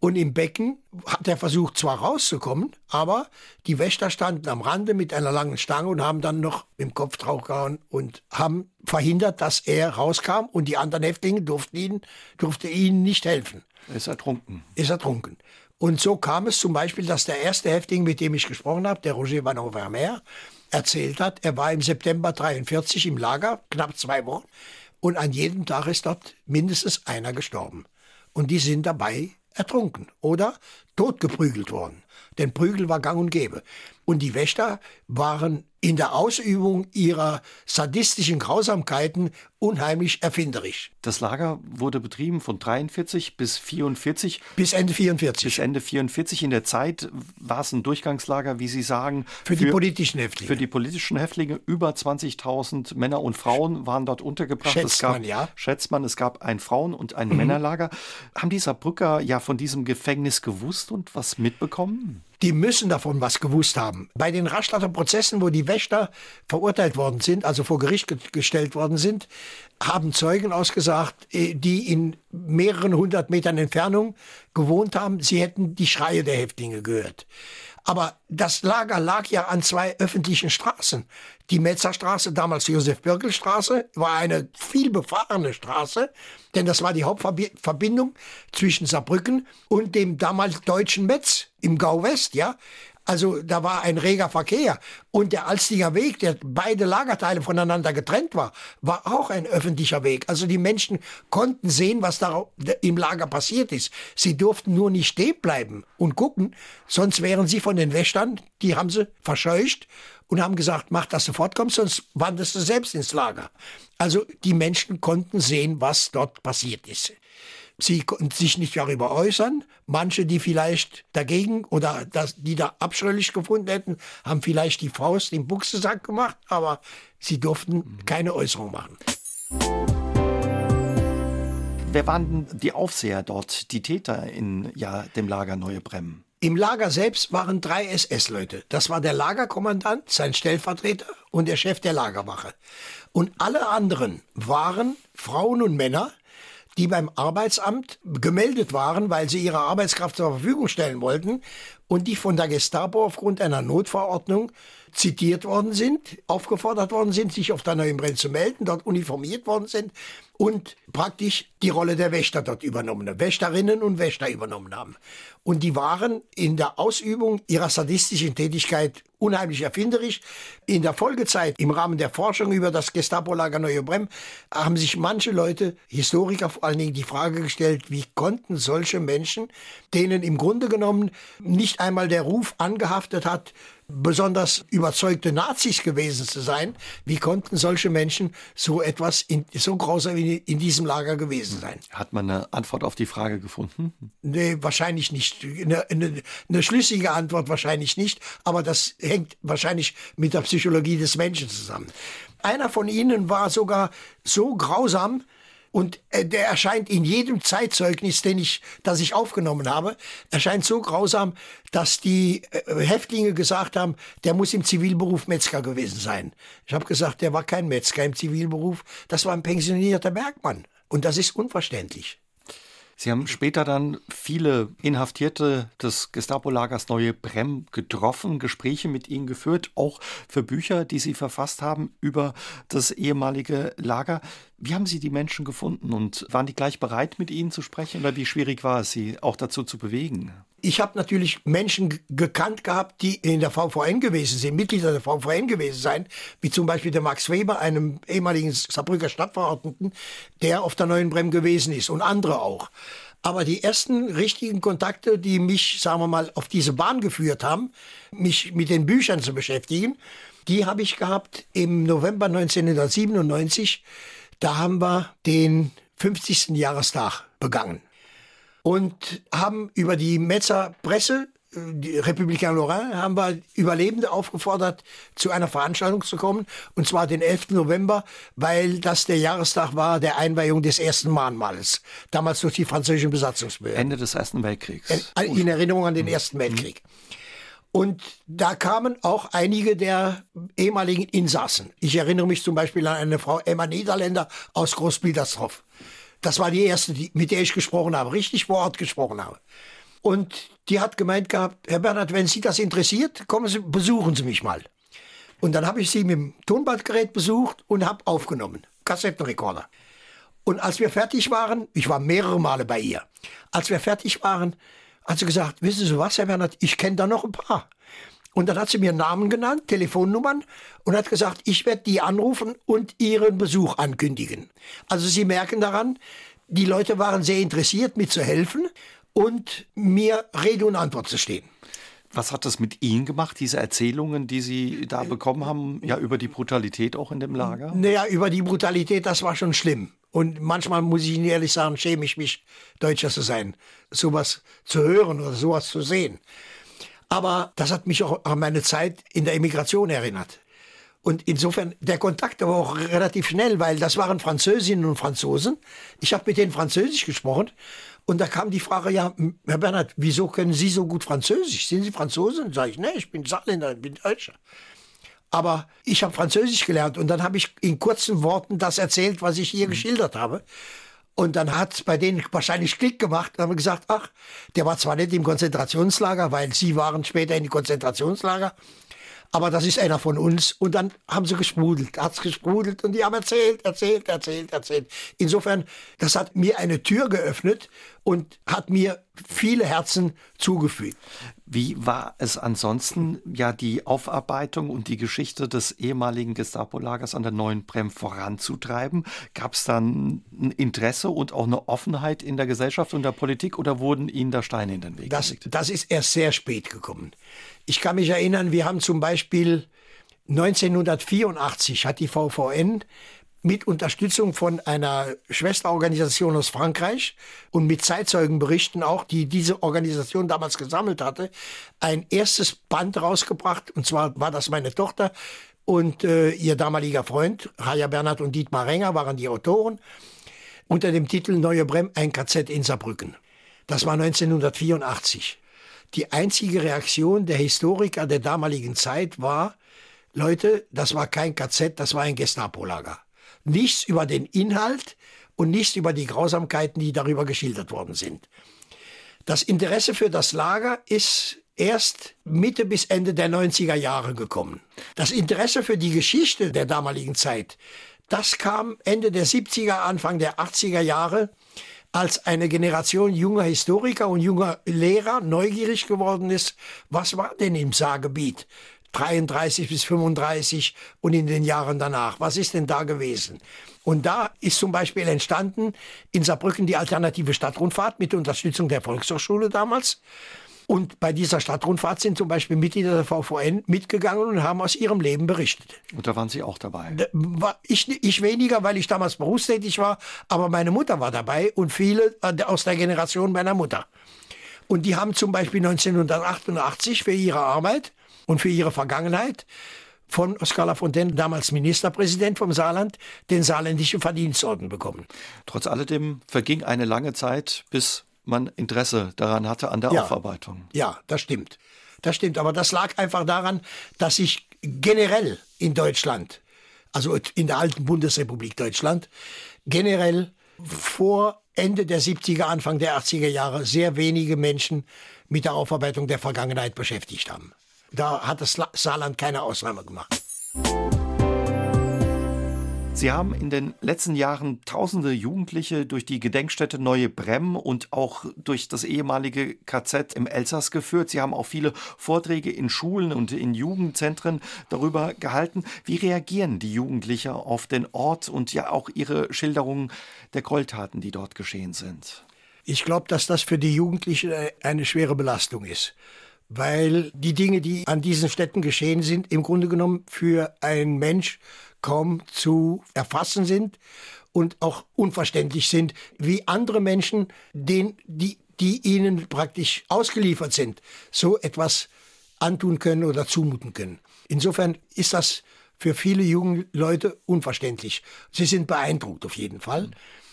und im Becken hat er versucht zwar rauszukommen, aber die Wächter standen am Rande mit einer langen Stange und haben dann noch im Kopf drauf gehauen und haben verhindert, dass er rauskam und die anderen Häftlinge durften ihn, durfte ihnen nicht helfen. Er ist ertrunken. Ist ertrunken. Und so kam es zum Beispiel, dass der erste Häftling, mit dem ich gesprochen habe, der Roger Van Overmeer, erzählt hat, er war im September 43 im Lager, knapp zwei Wochen, und an jedem Tag ist dort mindestens einer gestorben. Und die sind dabei ertrunken oder totgeprügelt worden. Denn Prügel war gang und gäbe. Und die Wächter waren in der Ausübung ihrer sadistischen Grausamkeiten unheimlich erfinderisch. Das Lager wurde betrieben von 43 bis 44. Bis Ende 44. Bis Ende 44. In der Zeit war es ein Durchgangslager, wie Sie sagen. Für, für die politischen Häftlinge. Für die politischen Häftlinge. Über 20.000 Männer und Frauen waren dort untergebracht. Schätzt es gab, man, ja. Schätzt man, es gab ein Frauen- und ein mhm. Männerlager. Haben die Saarbrücker ja von diesem Gefängnis gewusst und was mitbekommen? die müssen davon was gewusst haben. Bei den Rastatter Prozessen, wo die Wächter verurteilt worden sind, also vor Gericht ge gestellt worden sind, haben Zeugen ausgesagt, äh, die in mehreren hundert Metern Entfernung gewohnt haben, sie hätten die Schreie der Häftlinge gehört. Aber das Lager lag ja an zwei öffentlichen Straßen. Die Metzerstraße, damals Josef-Birkel-Straße, war eine viel befahrene Straße, denn das war die Hauptverbindung zwischen Saarbrücken und dem damals deutschen Metz im Gau West, ja. Also da war ein reger Verkehr. Und der Alstinger Weg, der beide Lagerteile voneinander getrennt war, war auch ein öffentlicher Weg. Also die Menschen konnten sehen, was da im Lager passiert ist. Sie durften nur nicht stehen bleiben und gucken, sonst wären sie von den Wächtern, die haben sie verscheucht und haben gesagt, mach, dass du fortkommst, sonst wanderst du selbst ins Lager. Also die Menschen konnten sehen, was dort passiert ist. Sie konnten sich nicht darüber äußern. Manche, die vielleicht dagegen oder das, die da abscheulich gefunden hätten, haben vielleicht die Faust im Buchsesack gemacht, aber sie durften keine Äußerung machen. Wer waren die Aufseher dort, die Täter in ja, dem Lager Neue Bremmen? Im Lager selbst waren drei SS-Leute. Das war der Lagerkommandant, sein Stellvertreter und der Chef der Lagerwache. Und alle anderen waren Frauen und Männer, die beim Arbeitsamt gemeldet waren, weil sie ihre Arbeitskraft zur Verfügung stellen wollten und die von der Gestapo aufgrund einer Notverordnung zitiert worden sind, aufgefordert worden sind, sich auf der neuen Brenn zu melden, dort uniformiert worden sind und praktisch die Rolle der Wächter dort übernommen haben, Wächterinnen und Wächter übernommen haben. Und die waren in der Ausübung ihrer sadistischen Tätigkeit unheimlich erfinderisch. In der Folgezeit, im Rahmen der Forschung über das Gestapo-Lager Neue Brem, haben sich manche Leute, Historiker vor allen Dingen, die Frage gestellt, wie konnten solche Menschen, denen im Grunde genommen nicht einmal der Ruf angehaftet hat, besonders überzeugte Nazis gewesen zu sein. Wie konnten solche Menschen so etwas in, so grausam in, in diesem Lager gewesen sein? Hat man eine Antwort auf die Frage gefunden? Nee, wahrscheinlich nicht. Eine, eine, eine schlüssige Antwort wahrscheinlich nicht, aber das hängt wahrscheinlich mit der Psychologie des Menschen zusammen. Einer von ihnen war sogar so grausam, und äh, der erscheint in jedem Zeitzeugnis, den ich, das ich aufgenommen habe, erscheint so grausam, dass die äh, Häftlinge gesagt haben, der muss im Zivilberuf Metzger gewesen sein. Ich habe gesagt, der war kein Metzger im Zivilberuf, das war ein pensionierter Bergmann. Und das ist unverständlich. Sie haben später dann viele Inhaftierte des Gestapo-Lagers Neue Brem getroffen, Gespräche mit ihnen geführt, auch für Bücher, die Sie verfasst haben über das ehemalige Lager. Wie haben Sie die Menschen gefunden und waren die gleich bereit, mit Ihnen zu sprechen oder wie schwierig war es, sie auch dazu zu bewegen? Ich habe natürlich Menschen gekannt gehabt, die in der VVN gewesen sind, Mitglieder der VVN gewesen sein, wie zum Beispiel der Max Weber, einem ehemaligen Saarbrücker Stadtverordneten, der auf der Neuen Brem gewesen ist und andere auch. Aber die ersten richtigen Kontakte, die mich, sagen wir mal, auf diese Bahn geführt haben, mich mit den Büchern zu beschäftigen, die habe ich gehabt im November 1997. Da haben wir den 50. Jahrestag begangen und haben über die Metzer Presse die Republikan Lorrain haben wir Überlebende aufgefordert, zu einer Veranstaltung zu kommen, und zwar den 11. November, weil das der Jahrestag war der Einweihung des ersten Mahnmals, damals durch die französischen Besatzungsbehörden. Ende des Ersten Weltkriegs. In Erinnerung an den mhm. Ersten Weltkrieg. Und da kamen auch einige der ehemaligen Insassen. Ich erinnere mich zum Beispiel an eine Frau Emma Niederländer aus Großbiedersdorf. Das war die erste, die, mit der ich gesprochen habe, richtig vor Ort gesprochen habe. Und die hat gemeint gehabt, Herr Bernhard, wenn Sie das interessiert, kommen Sie, besuchen Sie mich mal. Und dann habe ich sie mit dem Tonbandgerät besucht und habe aufgenommen, Kassettenrekorder. Und als wir fertig waren, ich war mehrere Male bei ihr, als wir fertig waren, hat sie gesagt, wissen Sie was, Herr Bernhard, ich kenne da noch ein paar. Und dann hat sie mir Namen genannt, Telefonnummern und hat gesagt, ich werde die anrufen und ihren Besuch ankündigen. Also Sie merken daran, die Leute waren sehr interessiert, mir zu helfen und mir Rede und Antwort zu stehen. Was hat das mit Ihnen gemacht, diese Erzählungen, die Sie da bekommen haben, ja über die Brutalität auch in dem Lager? Naja, über die Brutalität, das war schon schlimm. Und manchmal muss ich Ihnen ehrlich sagen, schäme ich mich, Deutscher zu sein, sowas zu hören oder sowas zu sehen. Aber das hat mich auch an meine Zeit in der Emigration erinnert. Und insofern, der Kontakt war auch relativ schnell, weil das waren Französinnen und Franzosen. Ich habe mit denen Französisch gesprochen und da kam die Frage, ja, Herr Bernhard, wieso können Sie so gut Französisch? Sind Sie Franzosen? Sag ich, nee, ich bin Saarländer, ich bin Deutscher. Aber ich habe Französisch gelernt und dann habe ich in kurzen Worten das erzählt, was ich hier mhm. geschildert habe. Und dann hat bei denen wahrscheinlich Klick gemacht und haben gesagt, ach, der war zwar nicht im Konzentrationslager, weil sie waren später in die Konzentrationslager, aber das ist einer von uns. Und dann haben sie gesprudelt, hat's gesprudelt und die haben erzählt, erzählt, erzählt, erzählt. Insofern, das hat mir eine Tür geöffnet und hat mir viele Herzen zugefügt. Wie war es ansonsten, ja, die Aufarbeitung und die Geschichte des ehemaligen Gestapo-Lagers an der Neuen Brem voranzutreiben? Gab es dann ein Interesse und auch eine Offenheit in der Gesellschaft und der Politik oder wurden Ihnen da Steine in den Weg das, gelegt? Das ist erst sehr spät gekommen. Ich kann mich erinnern, wir haben zum Beispiel 1984 hat die VVN mit Unterstützung von einer Schwesterorganisation aus Frankreich und mit Zeitzeugenberichten auch, die diese Organisation damals gesammelt hatte, ein erstes Band rausgebracht. Und zwar war das meine Tochter und äh, ihr damaliger Freund, Raja Bernhard und Dietmar Renger, waren die Autoren, unter dem Titel Neue Brem, ein KZ in Saarbrücken. Das war 1984. Die einzige Reaktion der Historiker der damaligen Zeit war, Leute, das war kein KZ, das war ein Gestapo-Lager nichts über den Inhalt und nichts über die Grausamkeiten, die darüber geschildert worden sind. Das Interesse für das Lager ist erst Mitte bis Ende der 90er Jahre gekommen. Das Interesse für die Geschichte der damaligen Zeit, das kam Ende der 70er, Anfang der 80er Jahre, als eine Generation junger Historiker und junger Lehrer neugierig geworden ist, was war denn im Saargebiet? 33 bis 35 und in den Jahren danach. Was ist denn da gewesen? Und da ist zum Beispiel entstanden in Saarbrücken die alternative Stadtrundfahrt mit Unterstützung der Volkshochschule damals. Und bei dieser Stadtrundfahrt sind zum Beispiel Mitglieder der VVN mitgegangen und haben aus ihrem Leben berichtet. Und da waren Sie auch dabei? Ich, ich weniger, weil ich damals berufstätig war, aber meine Mutter war dabei und viele äh, aus der Generation meiner Mutter. Und die haben zum Beispiel 1988 für ihre Arbeit und für ihre Vergangenheit von Oskar Lafontaine, damals Ministerpräsident vom Saarland, den saarländischen Verdienstorden bekommen. Trotz alledem verging eine lange Zeit, bis man Interesse daran hatte an der ja, Aufarbeitung. Ja, das stimmt. Das stimmt. Aber das lag einfach daran, dass sich generell in Deutschland, also in der alten Bundesrepublik Deutschland, generell vor Ende der 70er, Anfang der 80er Jahre sehr wenige Menschen mit der Aufarbeitung der Vergangenheit beschäftigt haben. Da hat das Saarland keine Ausnahme gemacht. Sie haben in den letzten Jahren tausende Jugendliche durch die Gedenkstätte Neue Bremm und auch durch das ehemalige KZ im Elsass geführt. Sie haben auch viele Vorträge in Schulen und in Jugendzentren darüber gehalten. Wie reagieren die Jugendlichen auf den Ort und ja auch ihre Schilderungen der Gräueltaten, die dort geschehen sind? Ich glaube, dass das für die Jugendlichen eine schwere Belastung ist weil die Dinge, die an diesen Städten geschehen sind, im Grunde genommen für einen Mensch kaum zu erfassen sind und auch unverständlich sind, wie andere Menschen, den, die, die ihnen praktisch ausgeliefert sind, so etwas antun können oder zumuten können. Insofern ist das für viele junge Leute unverständlich. Sie sind beeindruckt auf jeden Fall.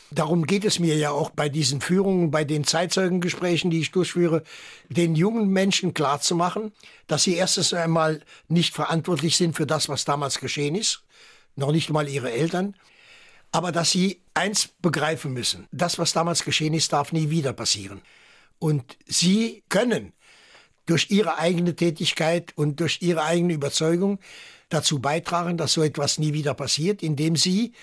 Darum geht es mir ja auch bei diesen Führungen, bei den Zeitzeugengesprächen, die ich durchführe, den jungen Menschen klarzumachen, dass sie erstens einmal nicht verantwortlich sind für das, was damals geschehen ist, noch nicht mal ihre Eltern, aber dass sie eins begreifen müssen. Das, was damals geschehen ist, darf nie wieder passieren. Und sie können durch ihre eigene Tätigkeit und durch ihre eigene Überzeugung dazu beitragen, dass so etwas nie wieder passiert, indem sie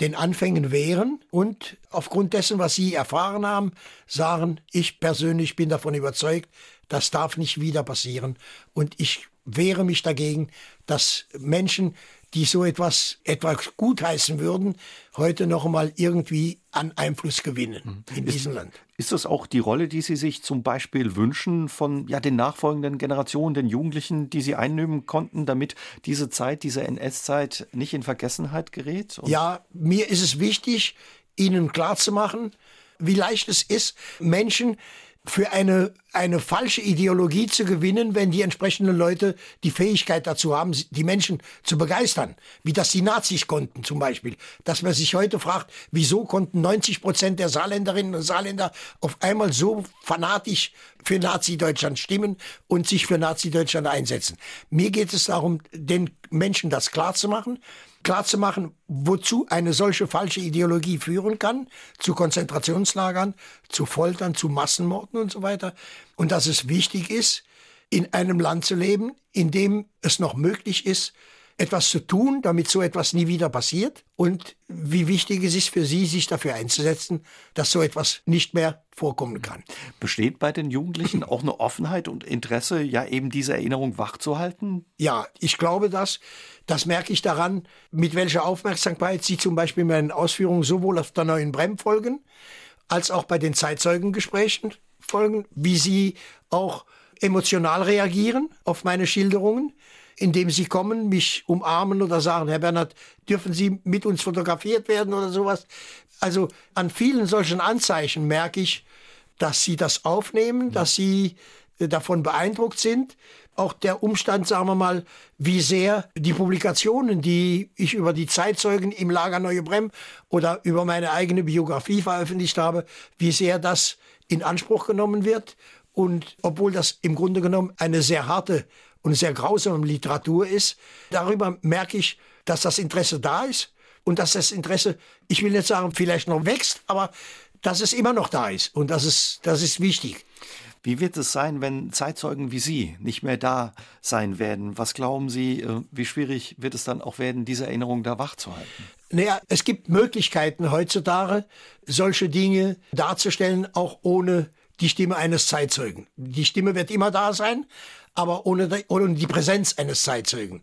den Anfängen wehren und aufgrund dessen, was sie erfahren haben, sagen, ich persönlich bin davon überzeugt, das darf nicht wieder passieren und ich wehre mich dagegen, dass Menschen die so etwas etwas gutheißen würden, heute noch einmal irgendwie an Einfluss gewinnen mhm. in ist, diesem Land. Ist das auch die Rolle, die Sie sich zum Beispiel wünschen von ja, den nachfolgenden Generationen, den Jugendlichen, die Sie einnehmen konnten, damit diese Zeit, diese NS-Zeit nicht in Vergessenheit gerät? Und ja, mir ist es wichtig, Ihnen klarzumachen, wie leicht es ist, Menschen für eine, eine falsche Ideologie zu gewinnen, wenn die entsprechenden Leute die Fähigkeit dazu haben, die Menschen zu begeistern. Wie das die Nazis konnten zum Beispiel. Dass man sich heute fragt, wieso konnten 90 Prozent der Saarländerinnen und Saarländer auf einmal so fanatisch für Nazi-Deutschland stimmen und sich für Nazi-Deutschland einsetzen. Mir geht es darum, den Menschen das klarzumachen, klarzumachen, wozu eine solche falsche Ideologie führen kann, zu Konzentrationslagern, zu Foltern, zu Massenmorden und so weiter. Und dass es wichtig ist, in einem Land zu leben, in dem es noch möglich ist, etwas zu tun, damit so etwas nie wieder passiert und wie wichtig es ist für Sie, sich dafür einzusetzen, dass so etwas nicht mehr vorkommen kann. Besteht bei den Jugendlichen auch eine Offenheit und Interesse, ja eben diese Erinnerung wachzuhalten? Ja, ich glaube das. Das merke ich daran, mit welcher Aufmerksamkeit Sie zum Beispiel meinen Ausführungen sowohl auf der neuen Brem folgen, als auch bei den Zeitzeugengesprächen folgen, wie Sie auch emotional reagieren auf meine Schilderungen indem sie kommen, mich umarmen oder sagen, Herr Bernhard, dürfen Sie mit uns fotografiert werden oder sowas. Also an vielen solchen Anzeichen merke ich, dass sie das aufnehmen, dass sie äh, davon beeindruckt sind. Auch der Umstand, sagen wir mal, wie sehr die Publikationen, die ich über die Zeitzeugen im Lager Neue Brem oder über meine eigene Biografie veröffentlicht habe, wie sehr das in Anspruch genommen wird. Und obwohl das im Grunde genommen eine sehr harte und sehr grausame Literatur ist. Darüber merke ich, dass das Interesse da ist und dass das Interesse, ich will nicht sagen, vielleicht noch wächst, aber dass es immer noch da ist und das ist, das ist wichtig. Wie wird es sein, wenn Zeitzeugen wie Sie nicht mehr da sein werden? Was glauben Sie, äh, wie schwierig wird es dann auch werden, diese Erinnerung da wachzuhalten? Naja, es gibt Möglichkeiten heutzutage, solche Dinge darzustellen, auch ohne die Stimme eines Zeitzeugen. Die Stimme wird immer da sein, aber ohne die, ohne die Präsenz eines Zeitzeugen.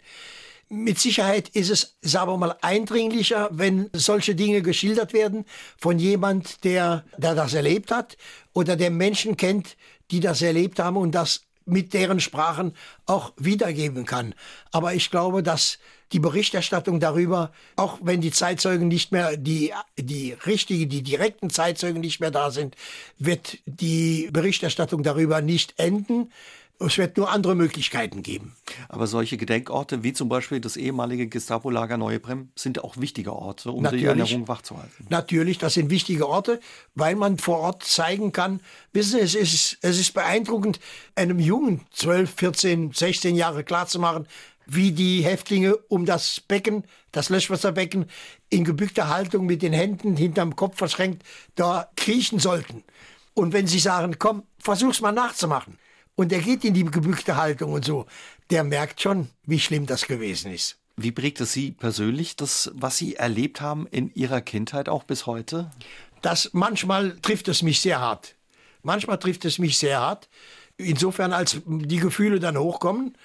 Mit Sicherheit ist es, sagen wir mal, eindringlicher, wenn solche Dinge geschildert werden von jemand, der, der das erlebt hat oder der Menschen kennt, die das erlebt haben und das mit deren Sprachen auch wiedergeben kann. Aber ich glaube, dass die Berichterstattung darüber, auch wenn die Zeitzeugen nicht mehr, die, die richtigen, die direkten Zeitzeugen nicht mehr da sind, wird die Berichterstattung darüber nicht enden. Es wird nur andere Möglichkeiten geben. Aber solche Gedenkorte wie zum Beispiel das ehemalige Gestapo-Lager Neuebrem sind auch wichtige Orte, um Natürlich. die Erinnerung wachzuhalten. Natürlich, das sind wichtige Orte, weil man vor Ort zeigen kann, wissen Sie, es ist, es ist beeindruckend, einem Jungen 12, 14, 16 Jahre klarzumachen, wie die Häftlinge um das Becken, das Löschwasserbecken, in gebückter Haltung mit den Händen hinterm Kopf verschränkt, da kriechen sollten. Und wenn sie sagen, komm, versuch's mal nachzumachen, und er geht in die gebückte Haltung und so, der merkt schon, wie schlimm das gewesen ist. Wie prägt es Sie persönlich, das, was Sie erlebt haben in Ihrer Kindheit auch bis heute? Das manchmal trifft es mich sehr hart. Manchmal trifft es mich sehr hart. Insofern, als die Gefühle dann hochkommen.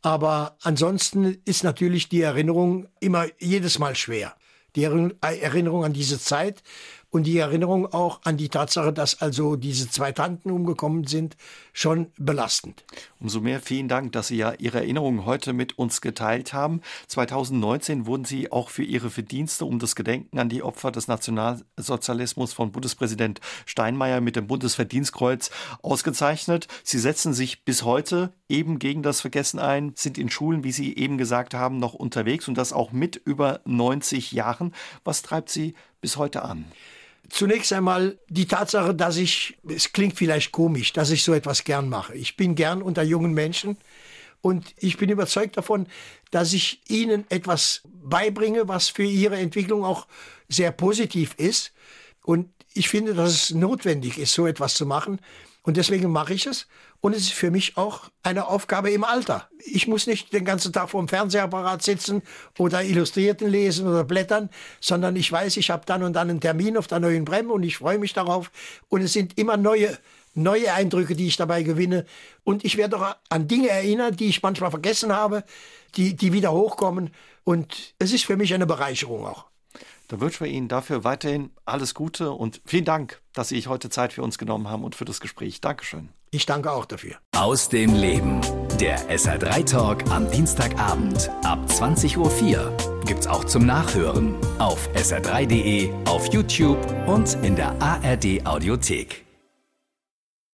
Aber ansonsten ist natürlich die Erinnerung immer jedes Mal schwer. Die Erinnerung an diese Zeit und die Erinnerung auch an die Tatsache, dass also diese zwei Tanten umgekommen sind, schon belastend. Umso mehr vielen Dank, dass Sie ja Ihre Erinnerungen heute mit uns geteilt haben. 2019 wurden Sie auch für Ihre Verdienste um das Gedenken an die Opfer des Nationalsozialismus von Bundespräsident Steinmeier mit dem Bundesverdienstkreuz ausgezeichnet. Sie setzen sich bis heute eben gegen das Vergessen ein, sind in Schulen, wie Sie eben gesagt haben, noch unterwegs und das auch mit über 90 Jahren. Was treibt Sie bis heute an? Zunächst einmal die Tatsache, dass ich, es klingt vielleicht komisch, dass ich so etwas gern mache. Ich bin gern unter jungen Menschen und ich bin überzeugt davon, dass ich ihnen etwas beibringe, was für ihre Entwicklung auch sehr positiv ist. Und ich finde, dass es notwendig ist, so etwas zu machen. Und deswegen mache ich es. Und es ist für mich auch eine Aufgabe im Alter. Ich muss nicht den ganzen Tag vor dem Fernsehapparat sitzen oder Illustrierten lesen oder blättern, sondern ich weiß, ich habe dann und dann einen Termin auf der neuen Brem und ich freue mich darauf. Und es sind immer neue, neue Eindrücke, die ich dabei gewinne. Und ich werde auch an Dinge erinnert, die ich manchmal vergessen habe, die, die wieder hochkommen. Und es ist für mich eine Bereicherung auch. Dann wünschen wir Ihnen dafür weiterhin alles Gute und vielen Dank, dass Sie sich heute Zeit für uns genommen haben und für das Gespräch. Dankeschön. Ich danke auch dafür. Aus dem Leben. Der SR3 Talk am Dienstagabend ab 20.04 Uhr gibt's auch zum Nachhören auf sr3.de, auf YouTube und in der ARD Audiothek.